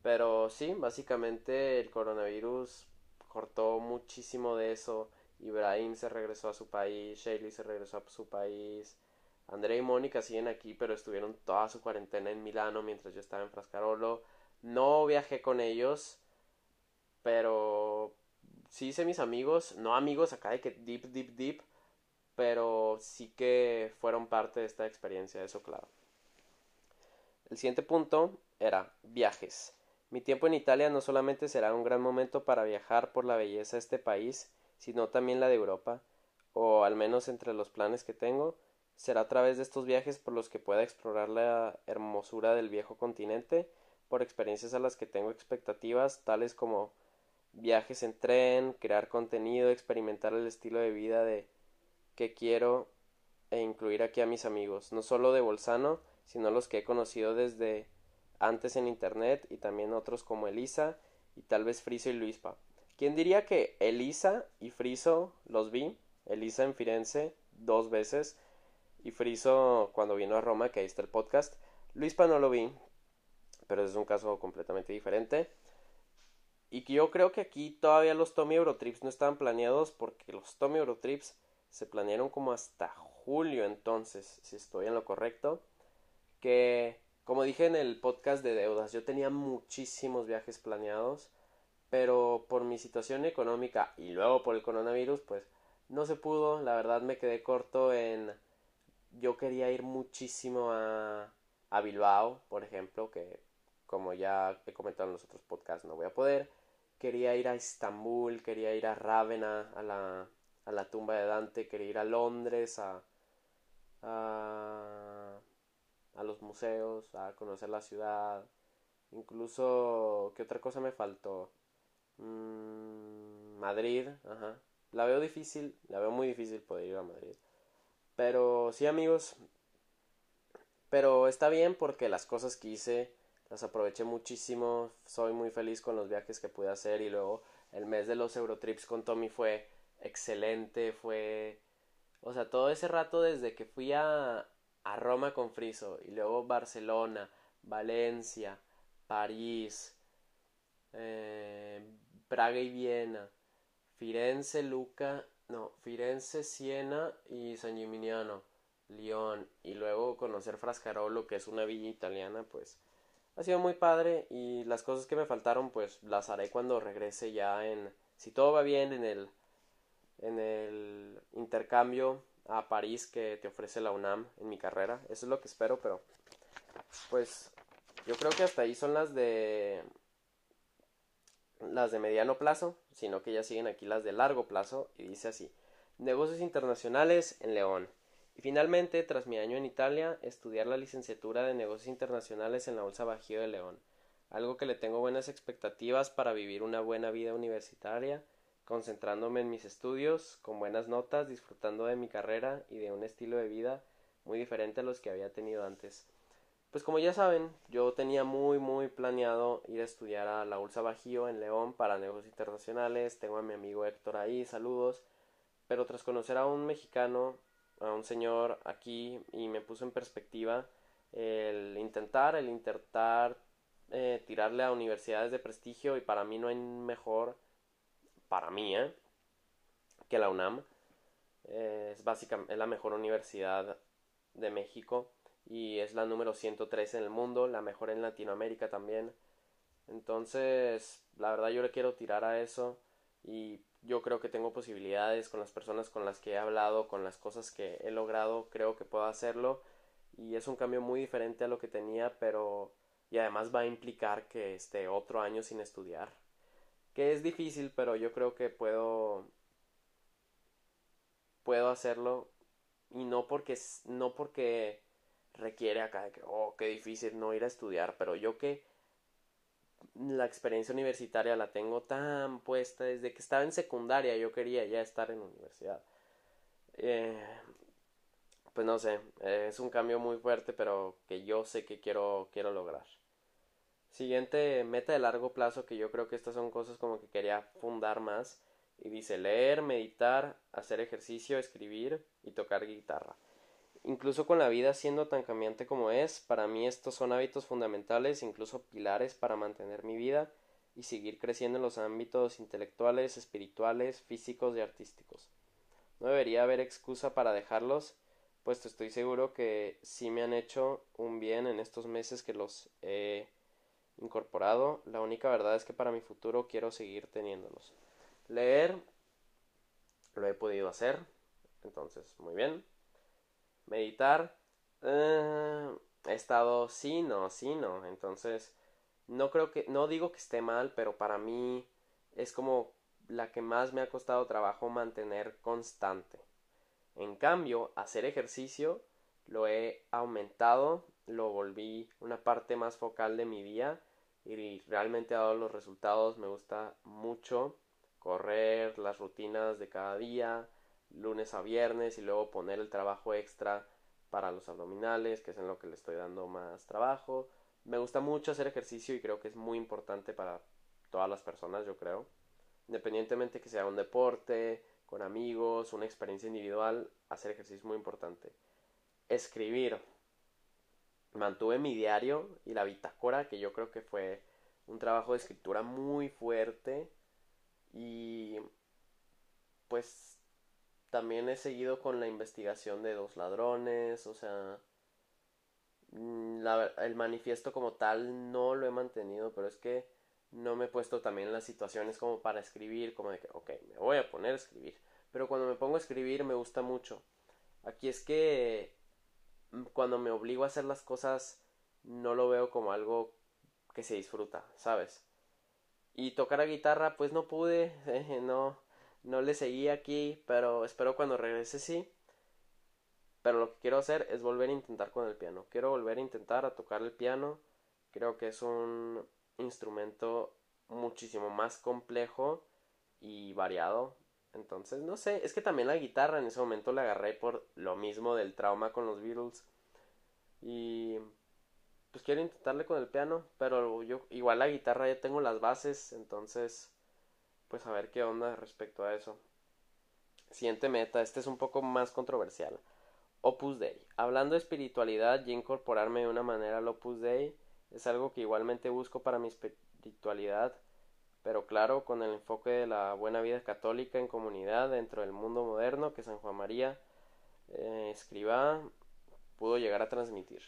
Pero sí, básicamente el coronavirus cortó muchísimo de eso. Ibrahim se regresó a su país, Shaley se regresó a su país. André y Mónica siguen aquí, pero estuvieron toda su cuarentena en Milano mientras yo estaba en Frascarolo. No viajé con ellos pero sí hice mis amigos, no amigos acá de que deep, deep, deep, pero sí que fueron parte de esta experiencia, eso claro. El siguiente punto era viajes. Mi tiempo en Italia no solamente será un gran momento para viajar por la belleza de este país, sino también la de Europa, o al menos entre los planes que tengo, será a través de estos viajes por los que pueda explorar la hermosura del viejo continente, por experiencias a las que tengo expectativas, tales como viajes en tren, crear contenido, experimentar el estilo de vida de que quiero e incluir aquí a mis amigos, no solo de Bolzano, sino los que he conocido desde antes en internet y también otros como Elisa y tal vez Friso y Luispa. ¿Quién diría que Elisa y Friso los vi? Elisa en Firenze dos veces y Friso cuando vino a Roma, que ahí está el podcast. Luispa no lo vi, pero es un caso completamente diferente. Y que yo creo que aquí todavía los Tommy Eurotrips no estaban planeados porque los Tommy Eurotrips se planearon como hasta julio entonces, si estoy en lo correcto. Que, como dije en el podcast de deudas, yo tenía muchísimos viajes planeados, pero por mi situación económica y luego por el coronavirus, pues no se pudo. La verdad me quedé corto en... Yo quería ir muchísimo a, a Bilbao, por ejemplo, que como ya he comentado en los otros podcasts no voy a poder quería ir a Estambul, quería ir a Rávena, a la, a la tumba de Dante, quería ir a Londres, a, a, a los museos, a conocer la ciudad. Incluso, ¿qué otra cosa me faltó? Mm, Madrid, ajá. La veo difícil, la veo muy difícil poder ir a Madrid. Pero sí, amigos. Pero está bien porque las cosas que hice las aproveché muchísimo, soy muy feliz con los viajes que pude hacer y luego el mes de los Eurotrips con Tommy fue excelente, fue... O sea, todo ese rato desde que fui a, a Roma con Friso y luego Barcelona, Valencia, París, eh, Praga y Viena, Firenze, Luca, no, Firenze, Siena y San Gimignano, Lyon y luego conocer Frascarolo, que es una villa italiana, pues ha sido muy padre y las cosas que me faltaron pues las haré cuando regrese ya en si todo va bien en el en el intercambio a París que te ofrece la UNAM en mi carrera. Eso es lo que espero, pero pues yo creo que hasta ahí son las de las de mediano plazo, sino que ya siguen aquí las de largo plazo y dice así: Negocios internacionales en León. Y finalmente, tras mi año en Italia, estudiar la licenciatura de negocios internacionales en la Bolsa Bajío de León, algo que le tengo buenas expectativas para vivir una buena vida universitaria, concentrándome en mis estudios, con buenas notas, disfrutando de mi carrera y de un estilo de vida muy diferente a los que había tenido antes. Pues como ya saben, yo tenía muy muy planeado ir a estudiar a la Bolsa Bajío en León para negocios internacionales, tengo a mi amigo Héctor ahí, saludos, pero tras conocer a un mexicano a un señor aquí y me puso en perspectiva el intentar, el intentar eh, tirarle a universidades de prestigio y para mí no hay mejor, para mí, ¿eh? que la UNAM. Eh, es básicamente la mejor universidad de México y es la número 103 en el mundo, la mejor en Latinoamérica también. Entonces, la verdad yo le quiero tirar a eso y yo creo que tengo posibilidades con las personas con las que he hablado, con las cosas que he logrado, creo que puedo hacerlo. Y es un cambio muy diferente a lo que tenía, pero y además va a implicar que esté otro año sin estudiar, que es difícil, pero yo creo que puedo puedo hacerlo. Y no porque no porque requiere acá de que oh, qué difícil no ir a estudiar, pero yo que la experiencia universitaria la tengo tan puesta desde que estaba en secundaria yo quería ya estar en universidad. Eh, pues no sé es un cambio muy fuerte pero que yo sé que quiero quiero lograr. Siguiente meta de largo plazo que yo creo que estas son cosas como que quería fundar más y dice leer meditar hacer ejercicio escribir y tocar guitarra Incluso con la vida siendo tan cambiante como es, para mí estos son hábitos fundamentales, incluso pilares para mantener mi vida y seguir creciendo en los ámbitos intelectuales, espirituales, físicos y artísticos. No debería haber excusa para dejarlos, puesto estoy seguro que sí me han hecho un bien en estos meses que los he incorporado. La única verdad es que para mi futuro quiero seguir teniéndolos. Leer lo he podido hacer, entonces muy bien. Meditar. Eh, he estado sí, no, sí, no. Entonces, no creo que, no digo que esté mal, pero para mí es como la que más me ha costado trabajo mantener constante. En cambio, hacer ejercicio lo he aumentado, lo volví una parte más focal de mi día y realmente ha dado los resultados. Me gusta mucho correr, las rutinas de cada día, lunes a viernes y luego poner el trabajo extra para los abdominales, que es en lo que le estoy dando más trabajo. Me gusta mucho hacer ejercicio y creo que es muy importante para todas las personas, yo creo. Independientemente que sea un deporte, con amigos, una experiencia individual, hacer ejercicio es muy importante. Escribir. Mantuve mi diario y la bitácora, que yo creo que fue un trabajo de escritura muy fuerte y pues también he seguido con la investigación de dos ladrones, o sea, mm, el manifiesto como tal no lo he mantenido, pero es que no me he puesto también en las situaciones como para escribir, como de que, ok, me voy a poner a escribir. Pero cuando me pongo a escribir me gusta mucho. Aquí es que mm, cuando me obligo a hacer las cosas no lo veo como algo que se disfruta, ¿sabes? Y tocar la guitarra pues no pude, no, no le seguí aquí, pero espero cuando regrese sí. Pero lo que quiero hacer es volver a intentar con el piano. Quiero volver a intentar a tocar el piano. Creo que es un instrumento muchísimo más complejo y variado. Entonces, no sé, es que también la guitarra en ese momento la agarré por lo mismo del trauma con los Beatles. Y pues quiero intentarle con el piano, pero yo igual la guitarra ya tengo las bases, entonces pues a ver qué onda respecto a eso. Siguiente meta, este es un poco más controversial. Opus Dei. Hablando de espiritualidad y incorporarme de una manera al Opus Dei, es algo que igualmente busco para mi espiritualidad, pero claro, con el enfoque de la buena vida católica en comunidad dentro del mundo moderno que San Juan María eh, escriba pudo llegar a transmitir.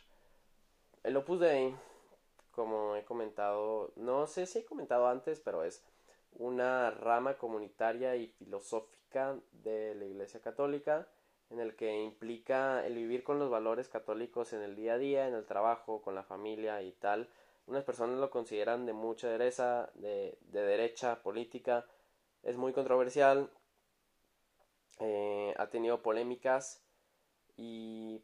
El Opus Dei, como he comentado, no sé si he comentado antes, pero es una rama comunitaria y filosófica de la Iglesia Católica en el que implica el vivir con los valores católicos en el día a día, en el trabajo, con la familia y tal. Unas personas lo consideran de mucha derecha, de, derecha política, es muy controversial, eh, ha tenido polémicas y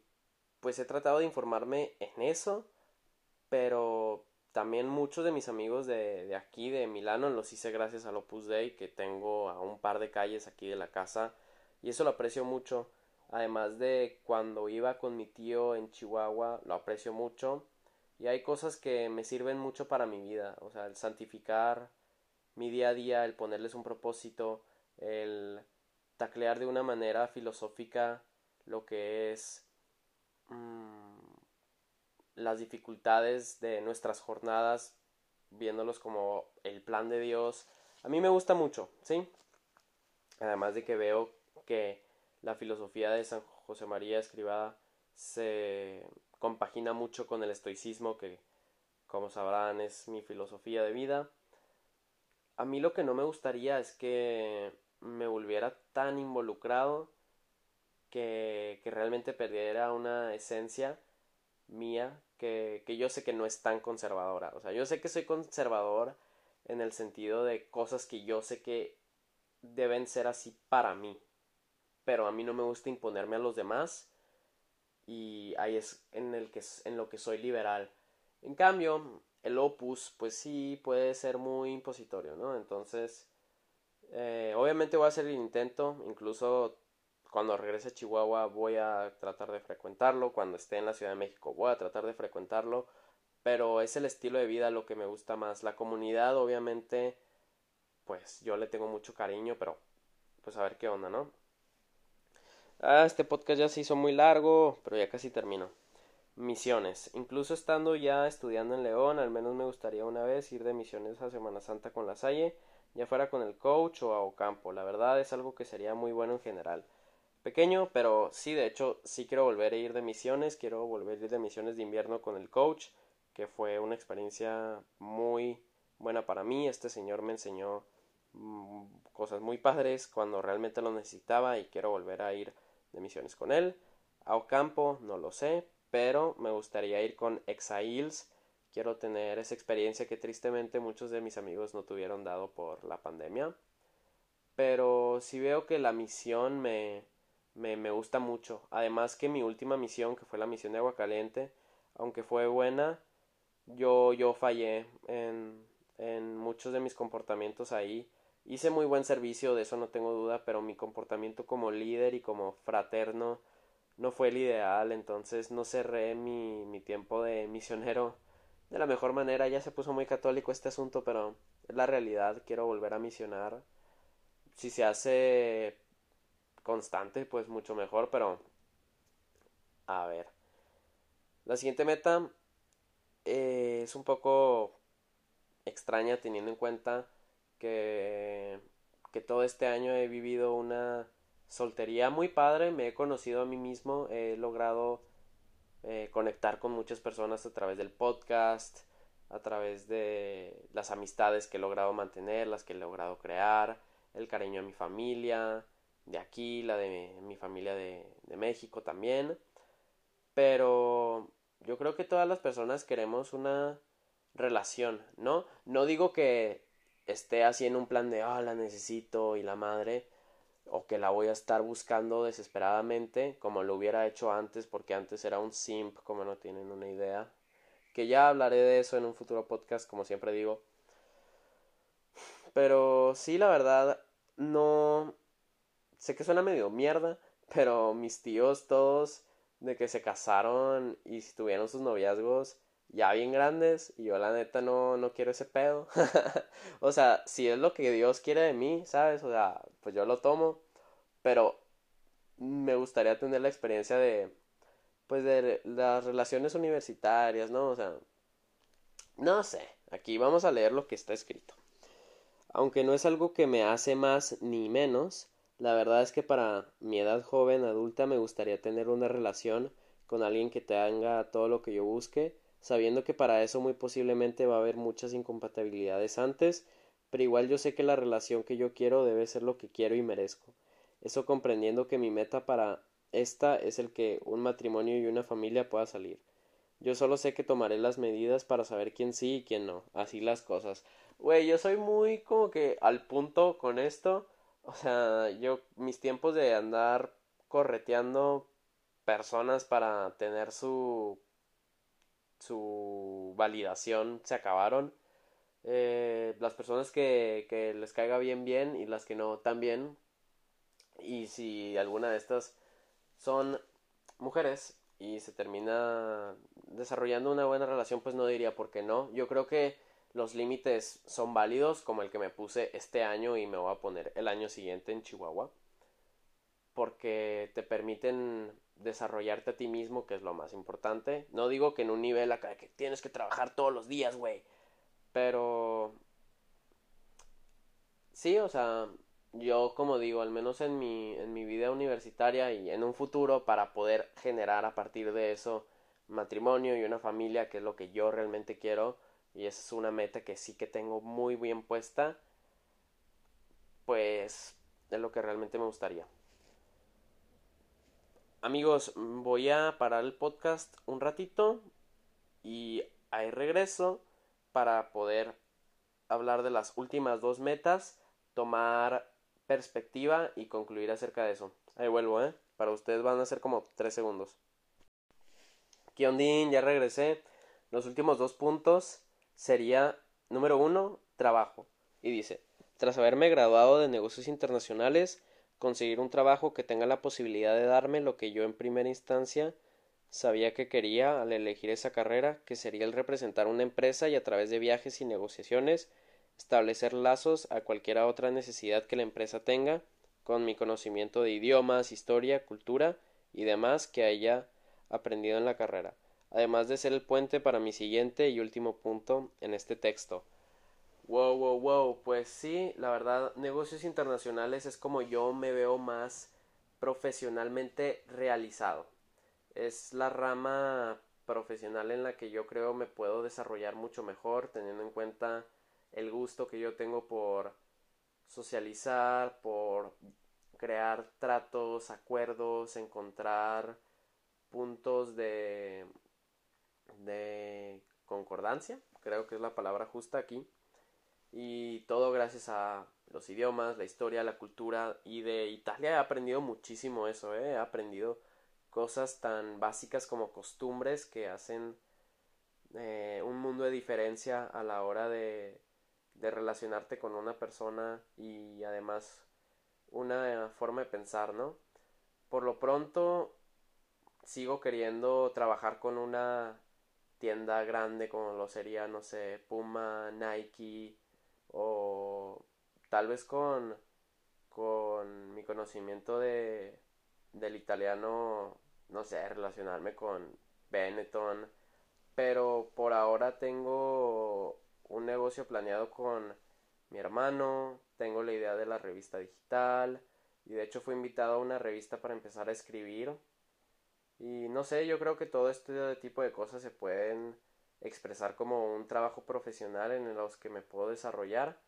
pues he tratado de informarme en eso, pero también muchos de mis amigos de, de aquí, de Milano, los hice gracias al Opus Dei, que tengo a un par de calles aquí de la casa, y eso lo aprecio mucho. Además de cuando iba con mi tío en Chihuahua, lo aprecio mucho. Y hay cosas que me sirven mucho para mi vida. O sea, el santificar mi día a día, el ponerles un propósito, el taclear de una manera filosófica lo que es mm, las dificultades de nuestras jornadas, viéndolos como el plan de Dios. A mí me gusta mucho, ¿sí? Además de que veo que la filosofía de San José María Escribada se compagina mucho con el estoicismo que, como sabrán, es mi filosofía de vida. A mí lo que no me gustaría es que me volviera tan involucrado que, que realmente perdiera una esencia mía que, yo sé que no es tan conservadora. O sea, yo sé que soy conservador en el sentido de cosas que yo sé que deben ser así para mí pero a mí no me gusta imponerme a los demás y ahí es en, el que, en lo que soy liberal. En cambio, el opus, pues sí puede ser muy impositorio, ¿no? Entonces, eh, obviamente voy a hacer el intento, incluso cuando regrese a Chihuahua voy a tratar de frecuentarlo, cuando esté en la Ciudad de México voy a tratar de frecuentarlo, pero es el estilo de vida lo que me gusta más. La comunidad, obviamente, pues yo le tengo mucho cariño, pero pues a ver qué onda, ¿no? Ah, este podcast ya se hizo muy largo, pero ya casi termino. Misiones. Incluso estando ya estudiando en León, al menos me gustaría una vez ir de misiones a Semana Santa con la Salle, ya fuera con el coach o a Ocampo. La verdad es algo que sería muy bueno en general. Pequeño, pero sí, de hecho, sí quiero volver a ir de misiones, quiero volver a ir de misiones de invierno con el coach, que fue una experiencia muy buena para mí. Este señor me enseñó mm, cosas muy padres cuando realmente lo necesitaba y quiero volver a ir de misiones con él. A Ocampo no lo sé, pero me gustaría ir con Exiles. Quiero tener esa experiencia que tristemente muchos de mis amigos no tuvieron dado por la pandemia. Pero sí veo que la misión me, me, me gusta mucho. Además que mi última misión, que fue la misión de Aguacaliente, aunque fue buena, yo, yo fallé en, en muchos de mis comportamientos ahí Hice muy buen servicio, de eso no tengo duda, pero mi comportamiento como líder y como fraterno no fue el ideal, entonces no cerré mi, mi tiempo de misionero de la mejor manera. Ya se puso muy católico este asunto, pero es la realidad, quiero volver a misionar. Si se hace constante, pues mucho mejor, pero a ver. La siguiente meta eh, es un poco extraña teniendo en cuenta que, que todo este año he vivido una soltería muy padre, me he conocido a mí mismo, he logrado eh, conectar con muchas personas a través del podcast, a través de las amistades que he logrado mantener, las que he logrado crear, el cariño a mi familia, de aquí, la de mi familia de, de México también. Pero yo creo que todas las personas queremos una relación, ¿no? No digo que esté así en un plan de, ah, la necesito y la madre, o que la voy a estar buscando desesperadamente, como lo hubiera hecho antes, porque antes era un simp, como no tienen una idea. Que ya hablaré de eso en un futuro podcast, como siempre digo. Pero sí, la verdad, no. Sé que suena medio mierda, pero mis tíos todos de que se casaron y tuvieron sus noviazgos ya bien grandes y yo la neta no, no quiero ese pedo. o sea, si es lo que Dios quiere de mí, ¿sabes? O sea, pues yo lo tomo, pero me gustaría tener la experiencia de, pues de las relaciones universitarias, ¿no? O sea, No sé, aquí vamos a leer lo que está escrito. Aunque no es algo que me hace más ni menos, la verdad es que para mi edad joven adulta me gustaría tener una relación con alguien que tenga todo lo que yo busque, sabiendo que para eso muy posiblemente va a haber muchas incompatibilidades antes, pero igual yo sé que la relación que yo quiero debe ser lo que quiero y merezco. Eso comprendiendo que mi meta para esta es el que un matrimonio y una familia pueda salir. Yo solo sé que tomaré las medidas para saber quién sí y quién no. Así las cosas. Güey, yo soy muy como que al punto con esto. O sea, yo mis tiempos de andar correteando personas para tener su su validación se acabaron. Eh, las personas que, que les caiga bien bien y las que no tan bien. Y si alguna de estas son mujeres y se termina desarrollando una buena relación, pues no diría por qué no. Yo creo que los límites son válidos, como el que me puse este año y me voy a poner el año siguiente en Chihuahua, porque te permiten desarrollarte a ti mismo, que es lo más importante. No digo que en un nivel acá que tienes que trabajar todos los días, güey, pero sí, o sea, yo como digo, al menos en mi, en mi vida universitaria y en un futuro para poder generar a partir de eso matrimonio y una familia, que es lo que yo realmente quiero, y esa es una meta que sí que tengo muy bien puesta, pues es lo que realmente me gustaría. Amigos, voy a parar el podcast un ratito y ahí regreso para poder hablar de las últimas dos metas, tomar perspectiva y concluir acerca de eso. Ahí vuelvo, ¿eh? Para ustedes van a ser como tres segundos. Kiondin, ya regresé. Los últimos dos puntos sería, número uno, trabajo. Y dice, tras haberme graduado de negocios internacionales, conseguir un trabajo que tenga la posibilidad de darme lo que yo en primera instancia sabía que quería al elegir esa carrera, que sería el representar una empresa y a través de viajes y negociaciones establecer lazos a cualquier otra necesidad que la empresa tenga, con mi conocimiento de idiomas, historia, cultura y demás que haya aprendido en la carrera, además de ser el puente para mi siguiente y último punto en este texto. Wow, wow, wow, pues sí, la verdad, negocios internacionales es como yo me veo más profesionalmente realizado. Es la rama profesional en la que yo creo me puedo desarrollar mucho mejor, teniendo en cuenta el gusto que yo tengo por socializar, por crear tratos, acuerdos, encontrar puntos de de concordancia, creo que es la palabra justa aquí. Y todo gracias a los idiomas, la historia, la cultura y de Italia he aprendido muchísimo eso, ¿eh? he aprendido cosas tan básicas como costumbres que hacen eh, un mundo de diferencia a la hora de de relacionarte con una persona y además una forma de pensar, ¿no? Por lo pronto sigo queriendo trabajar con una tienda grande como lo sería, no sé, Puma, Nike o tal vez con con mi conocimiento de del italiano, no sé, relacionarme con Benetton, pero por ahora tengo un negocio planeado con mi hermano, tengo la idea de la revista digital y de hecho fui invitado a una revista para empezar a escribir y no sé, yo creo que todo este tipo de cosas se pueden expresar como un trabajo profesional en los que me puedo desarrollar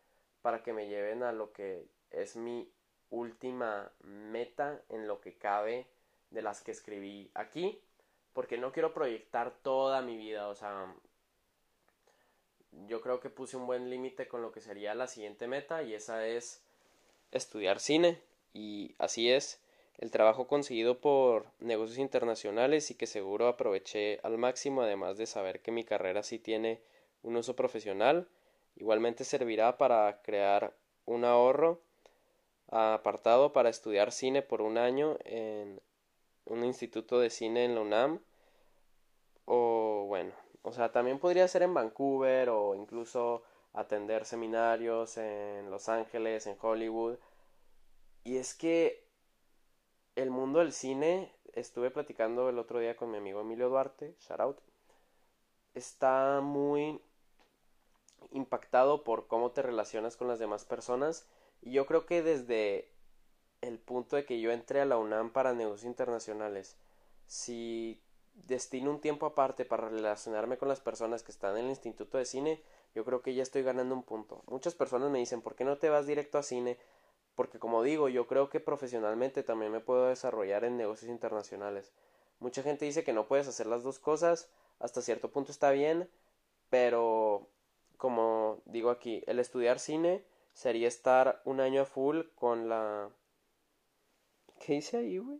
para que me lleven a lo que es mi última meta en lo que cabe de las que escribí aquí porque no quiero proyectar toda mi vida, o sea, yo creo que puse un buen límite con lo que sería la siguiente meta y esa es estudiar cine. Y así es el trabajo conseguido por negocios internacionales y que seguro aproveché al máximo además de saber que mi carrera sí tiene un uso profesional igualmente servirá para crear un ahorro apartado para estudiar cine por un año en un instituto de cine en la UNAM o bueno o sea, también podría ser en Vancouver o incluso atender seminarios en Los Ángeles, en Hollywood. Y es que el mundo del cine, estuve platicando el otro día con mi amigo Emilio Duarte, shout out, está muy impactado por cómo te relacionas con las demás personas y yo creo que desde el punto de que yo entré a la UNAM para negocios internacionales, si destino un tiempo aparte para relacionarme con las personas que están en el Instituto de Cine, yo creo que ya estoy ganando un punto. Muchas personas me dicen, ¿por qué no te vas directo a cine? Porque como digo, yo creo que profesionalmente también me puedo desarrollar en negocios internacionales. Mucha gente dice que no puedes hacer las dos cosas, hasta cierto punto está bien, pero como digo aquí, el estudiar cine sería estar un año a full con la... ¿Qué dice ahí, güey?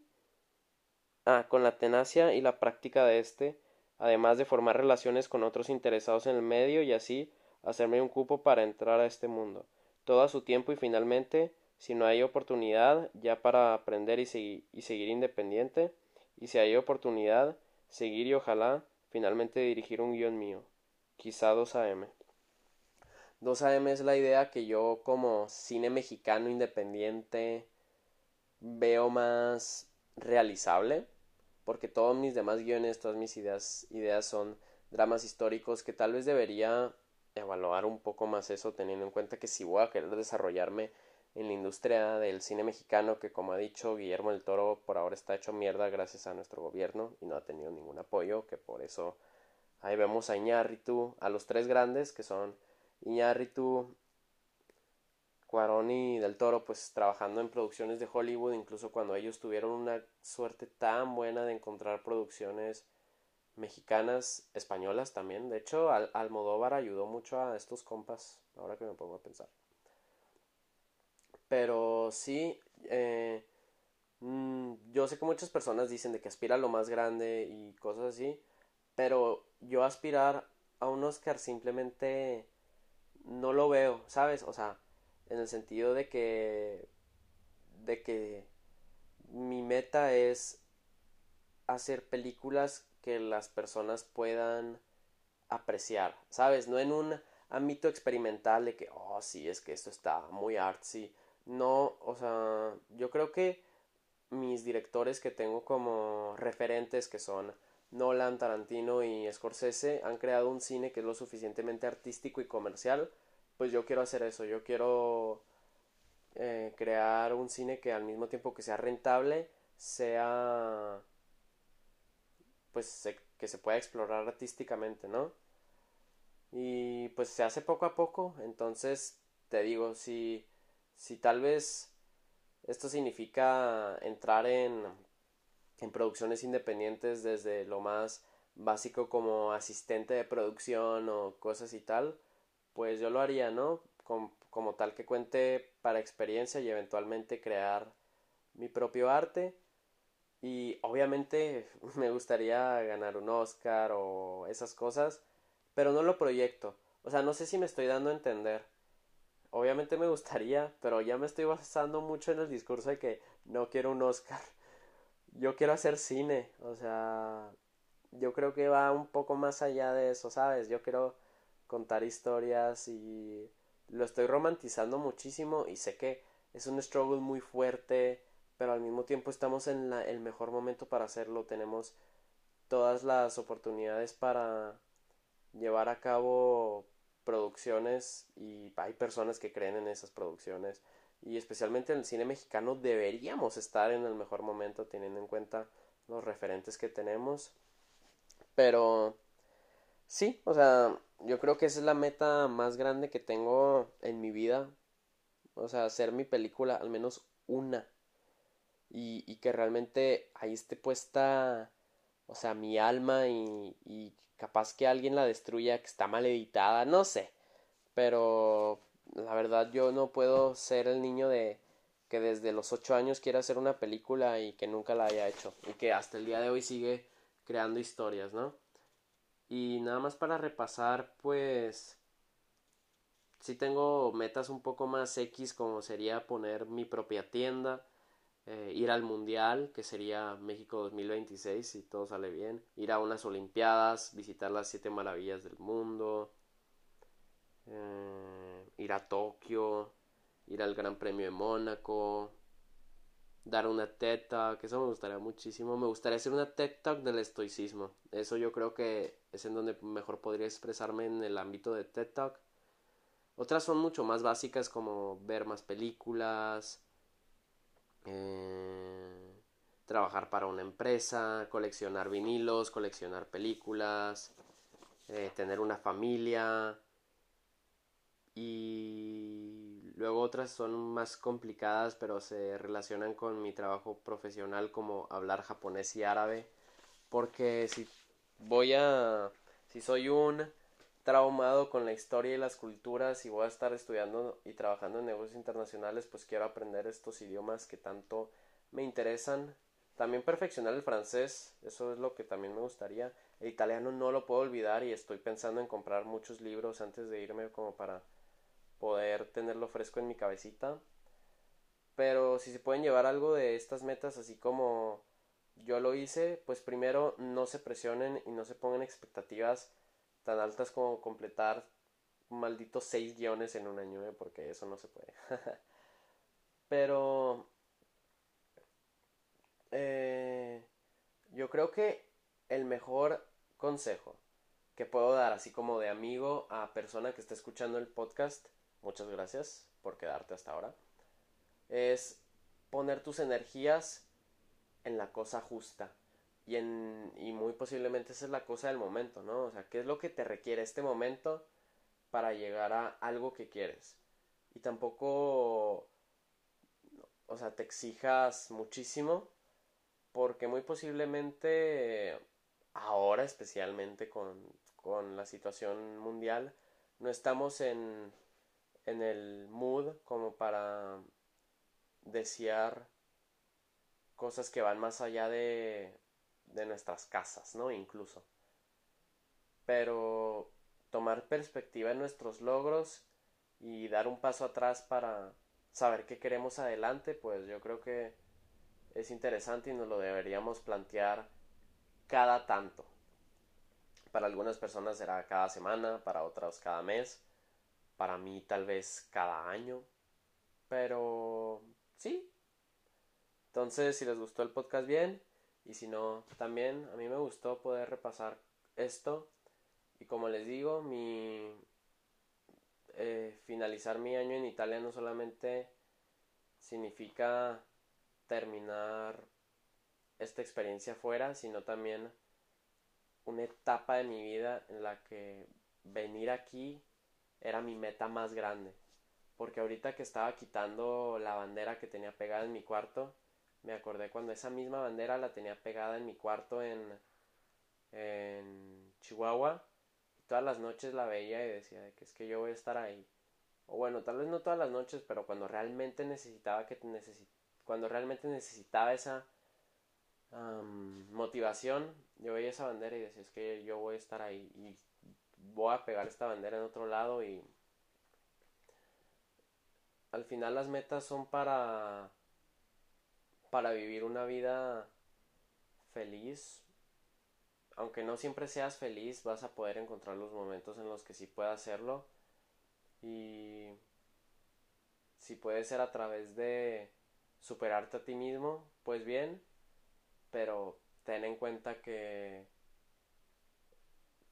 Ah, con la tenacia y la práctica de este, además de formar relaciones con otros interesados en el medio y así hacerme un cupo para entrar a este mundo. Todo a su tiempo y finalmente, si no hay oportunidad, ya para aprender y, seguir, y seguir independiente, y si hay oportunidad, seguir y ojalá finalmente dirigir un guion mío, quizá 2 AM. 2 AM es la idea que yo como cine mexicano independiente veo más realizable, porque todos mis demás guiones, todas mis ideas, ideas son dramas históricos que tal vez debería evaluar un poco más eso teniendo en cuenta que si voy a querer desarrollarme en la industria del cine mexicano que como ha dicho Guillermo del Toro por ahora está hecho mierda gracias a nuestro gobierno y no ha tenido ningún apoyo que por eso ahí vemos a Iñárritu a los tres grandes que son Iñárritu Cuarón y del Toro pues trabajando en producciones de Hollywood incluso cuando ellos tuvieron una suerte tan buena de encontrar producciones mexicanas, españolas también. De hecho, Al Almodóvar ayudó mucho a estos compas, ahora que me pongo a pensar. Pero sí, eh, mm, yo sé que muchas personas dicen de que aspira a lo más grande y cosas así, pero yo aspirar a un Oscar simplemente no lo veo, ¿sabes? O sea, en el sentido de que de que mi meta es hacer películas que las personas puedan apreciar, ¿sabes? No en un ámbito experimental de que, oh, sí, es que esto está muy artsy no, o sea, yo creo que mis directores que tengo como referentes que son Nolan, Tarantino y Scorsese han creado un cine que es lo suficientemente artístico y comercial, pues yo quiero hacer eso, yo quiero eh, crear un cine que al mismo tiempo que sea rentable, sea pues que se pueda explorar artísticamente, ¿no? Y pues se hace poco a poco, entonces te digo, si si tal vez esto significa entrar en, en producciones independientes desde lo más básico como asistente de producción o cosas y tal, pues yo lo haría, ¿no? Como, como tal que cuente para experiencia y eventualmente crear mi propio arte. Y obviamente me gustaría ganar un Oscar o esas cosas, pero no lo proyecto. O sea, no sé si me estoy dando a entender. Obviamente me gustaría, pero ya me estoy basando mucho en el discurso de que no quiero un Oscar. Yo quiero hacer cine, o sea, yo creo que va un poco más allá de eso, ¿sabes? Yo quiero contar historias y lo estoy romantizando muchísimo y sé que es un struggle muy fuerte, pero al mismo tiempo estamos en la, el mejor momento para hacerlo. Tenemos todas las oportunidades para llevar a cabo producciones y hay personas que creen en esas producciones. Y especialmente en el cine mexicano deberíamos estar en el mejor momento teniendo en cuenta los referentes que tenemos. Pero sí o sea yo creo que esa es la meta más grande que tengo en mi vida. O sea hacer mi película al menos una. Y, y que realmente ahí esté puesta o sea mi alma y, y capaz que alguien la destruya, que está mal editada, no sé. Pero la verdad yo no puedo ser el niño de que desde los ocho años quiere hacer una película y que nunca la haya hecho y que hasta el día de hoy sigue creando historias, ¿no? Y nada más para repasar, pues sí tengo metas un poco más X como sería poner mi propia tienda, eh, ir al Mundial, que sería México 2026, si todo sale bien, ir a unas Olimpiadas, visitar las siete maravillas del mundo, eh, ir a Tokio, ir al Gran Premio de Mónaco, dar una TED Talk, eso me gustaría muchísimo. Me gustaría hacer una TED Talk del estoicismo. Eso yo creo que es en donde mejor podría expresarme en el ámbito de TED Talk. Otras son mucho más básicas como ver más películas, eh, trabajar para una empresa, coleccionar vinilos, coleccionar películas, eh, tener una familia. Y luego otras son más complicadas pero se relacionan con mi trabajo profesional como hablar japonés y árabe porque si voy a si soy un traumado con la historia y las culturas y voy a estar estudiando y trabajando en negocios internacionales, pues quiero aprender estos idiomas que tanto me interesan. También perfeccionar el francés, eso es lo que también me gustaría. El italiano no lo puedo olvidar y estoy pensando en comprar muchos libros antes de irme como para poder tenerlo fresco en mi cabecita. Pero si se pueden llevar algo de estas metas así como yo lo hice, pues primero no se presionen y no se pongan expectativas tan altas como completar malditos seis guiones en un año, ¿eh? porque eso no se puede. Pero eh, yo creo que el mejor consejo que puedo dar, así como de amigo a persona que está escuchando el podcast, muchas gracias por quedarte hasta ahora, es poner tus energías en la cosa justa. Y, muy posiblemente esa es la cosa del momento, ¿no? O sea, ¿qué es lo que te requiere este momento para llegar a algo que quieres? Y tampoco, o sea, te exijas muchísimo, porque muy posiblemente ahora, especialmente con, con la situación mundial, no estamos en, en el mood como para desear cosas que van más allá de, de nuestras casas, ¿no? Incluso. Pero tomar perspectiva en nuestros logros y dar un paso atrás para saber qué queremos adelante, pues yo creo que es interesante y nos lo deberíamos plantear cada tanto. Para algunas personas será cada semana, para otras cada mes, para mí tal vez cada año, pero sí, entonces, si les gustó el podcast bien y si no, también a mí me gustó poder repasar esto y como les digo, mi eh, finalizar mi año en Italia no solamente significa terminar esta experiencia fuera, sino también una etapa de mi vida en la que venir aquí era mi meta más grande. Porque ahorita que estaba quitando la bandera que tenía pegada en mi cuarto, me acordé cuando esa misma bandera la tenía pegada en mi cuarto en, en Chihuahua y todas las noches la veía y decía que es que yo voy a estar ahí. O bueno, tal vez no todas las noches, pero cuando realmente necesitaba que cuando realmente necesitaba esa motivación, yo veía esa bandera y decía es que yo voy a estar ahí y voy a pegar esta bandera en otro lado y al final las metas son para para vivir una vida feliz. Aunque no siempre seas feliz, vas a poder encontrar los momentos en los que sí puedas hacerlo. Y si puede ser a través de superarte a ti mismo, pues bien, pero ten en cuenta que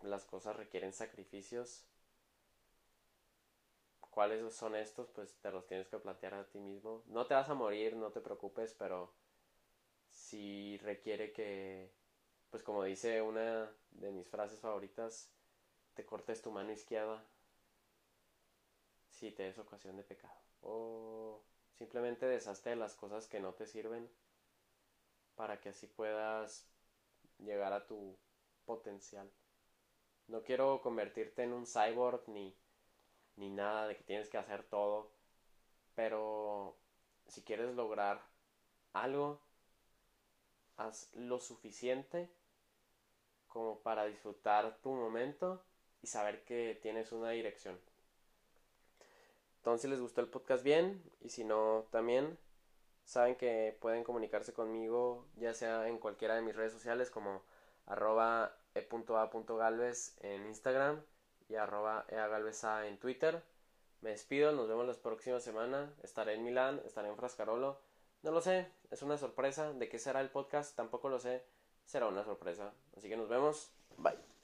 las cosas requieren sacrificios cuáles son estos, pues te los tienes que plantear a ti mismo. No te vas a morir, no te preocupes, pero si requiere que, pues como dice una de mis frases favoritas, te cortes tu mano izquierda si te es ocasión de pecado. O simplemente deshazte de las cosas que no te sirven para que así puedas llegar a tu potencial. No quiero convertirte en un cyborg ni ni nada de que tienes que hacer todo. Pero si quieres lograr algo, haz lo suficiente como para disfrutar tu momento y saber que tienes una dirección. Entonces, si les gustó el podcast bien y si no también, saben que pueden comunicarse conmigo ya sea en cualquiera de mis redes sociales como arroba e.a.galvez en Instagram y arroba eagalvesa en Twitter. Me despido, nos vemos la próxima semana. Estaré en Milán, estaré en Frascarolo. No lo sé, es una sorpresa. ¿De qué será el podcast? Tampoco lo sé. Será una sorpresa. Así que nos vemos. Bye.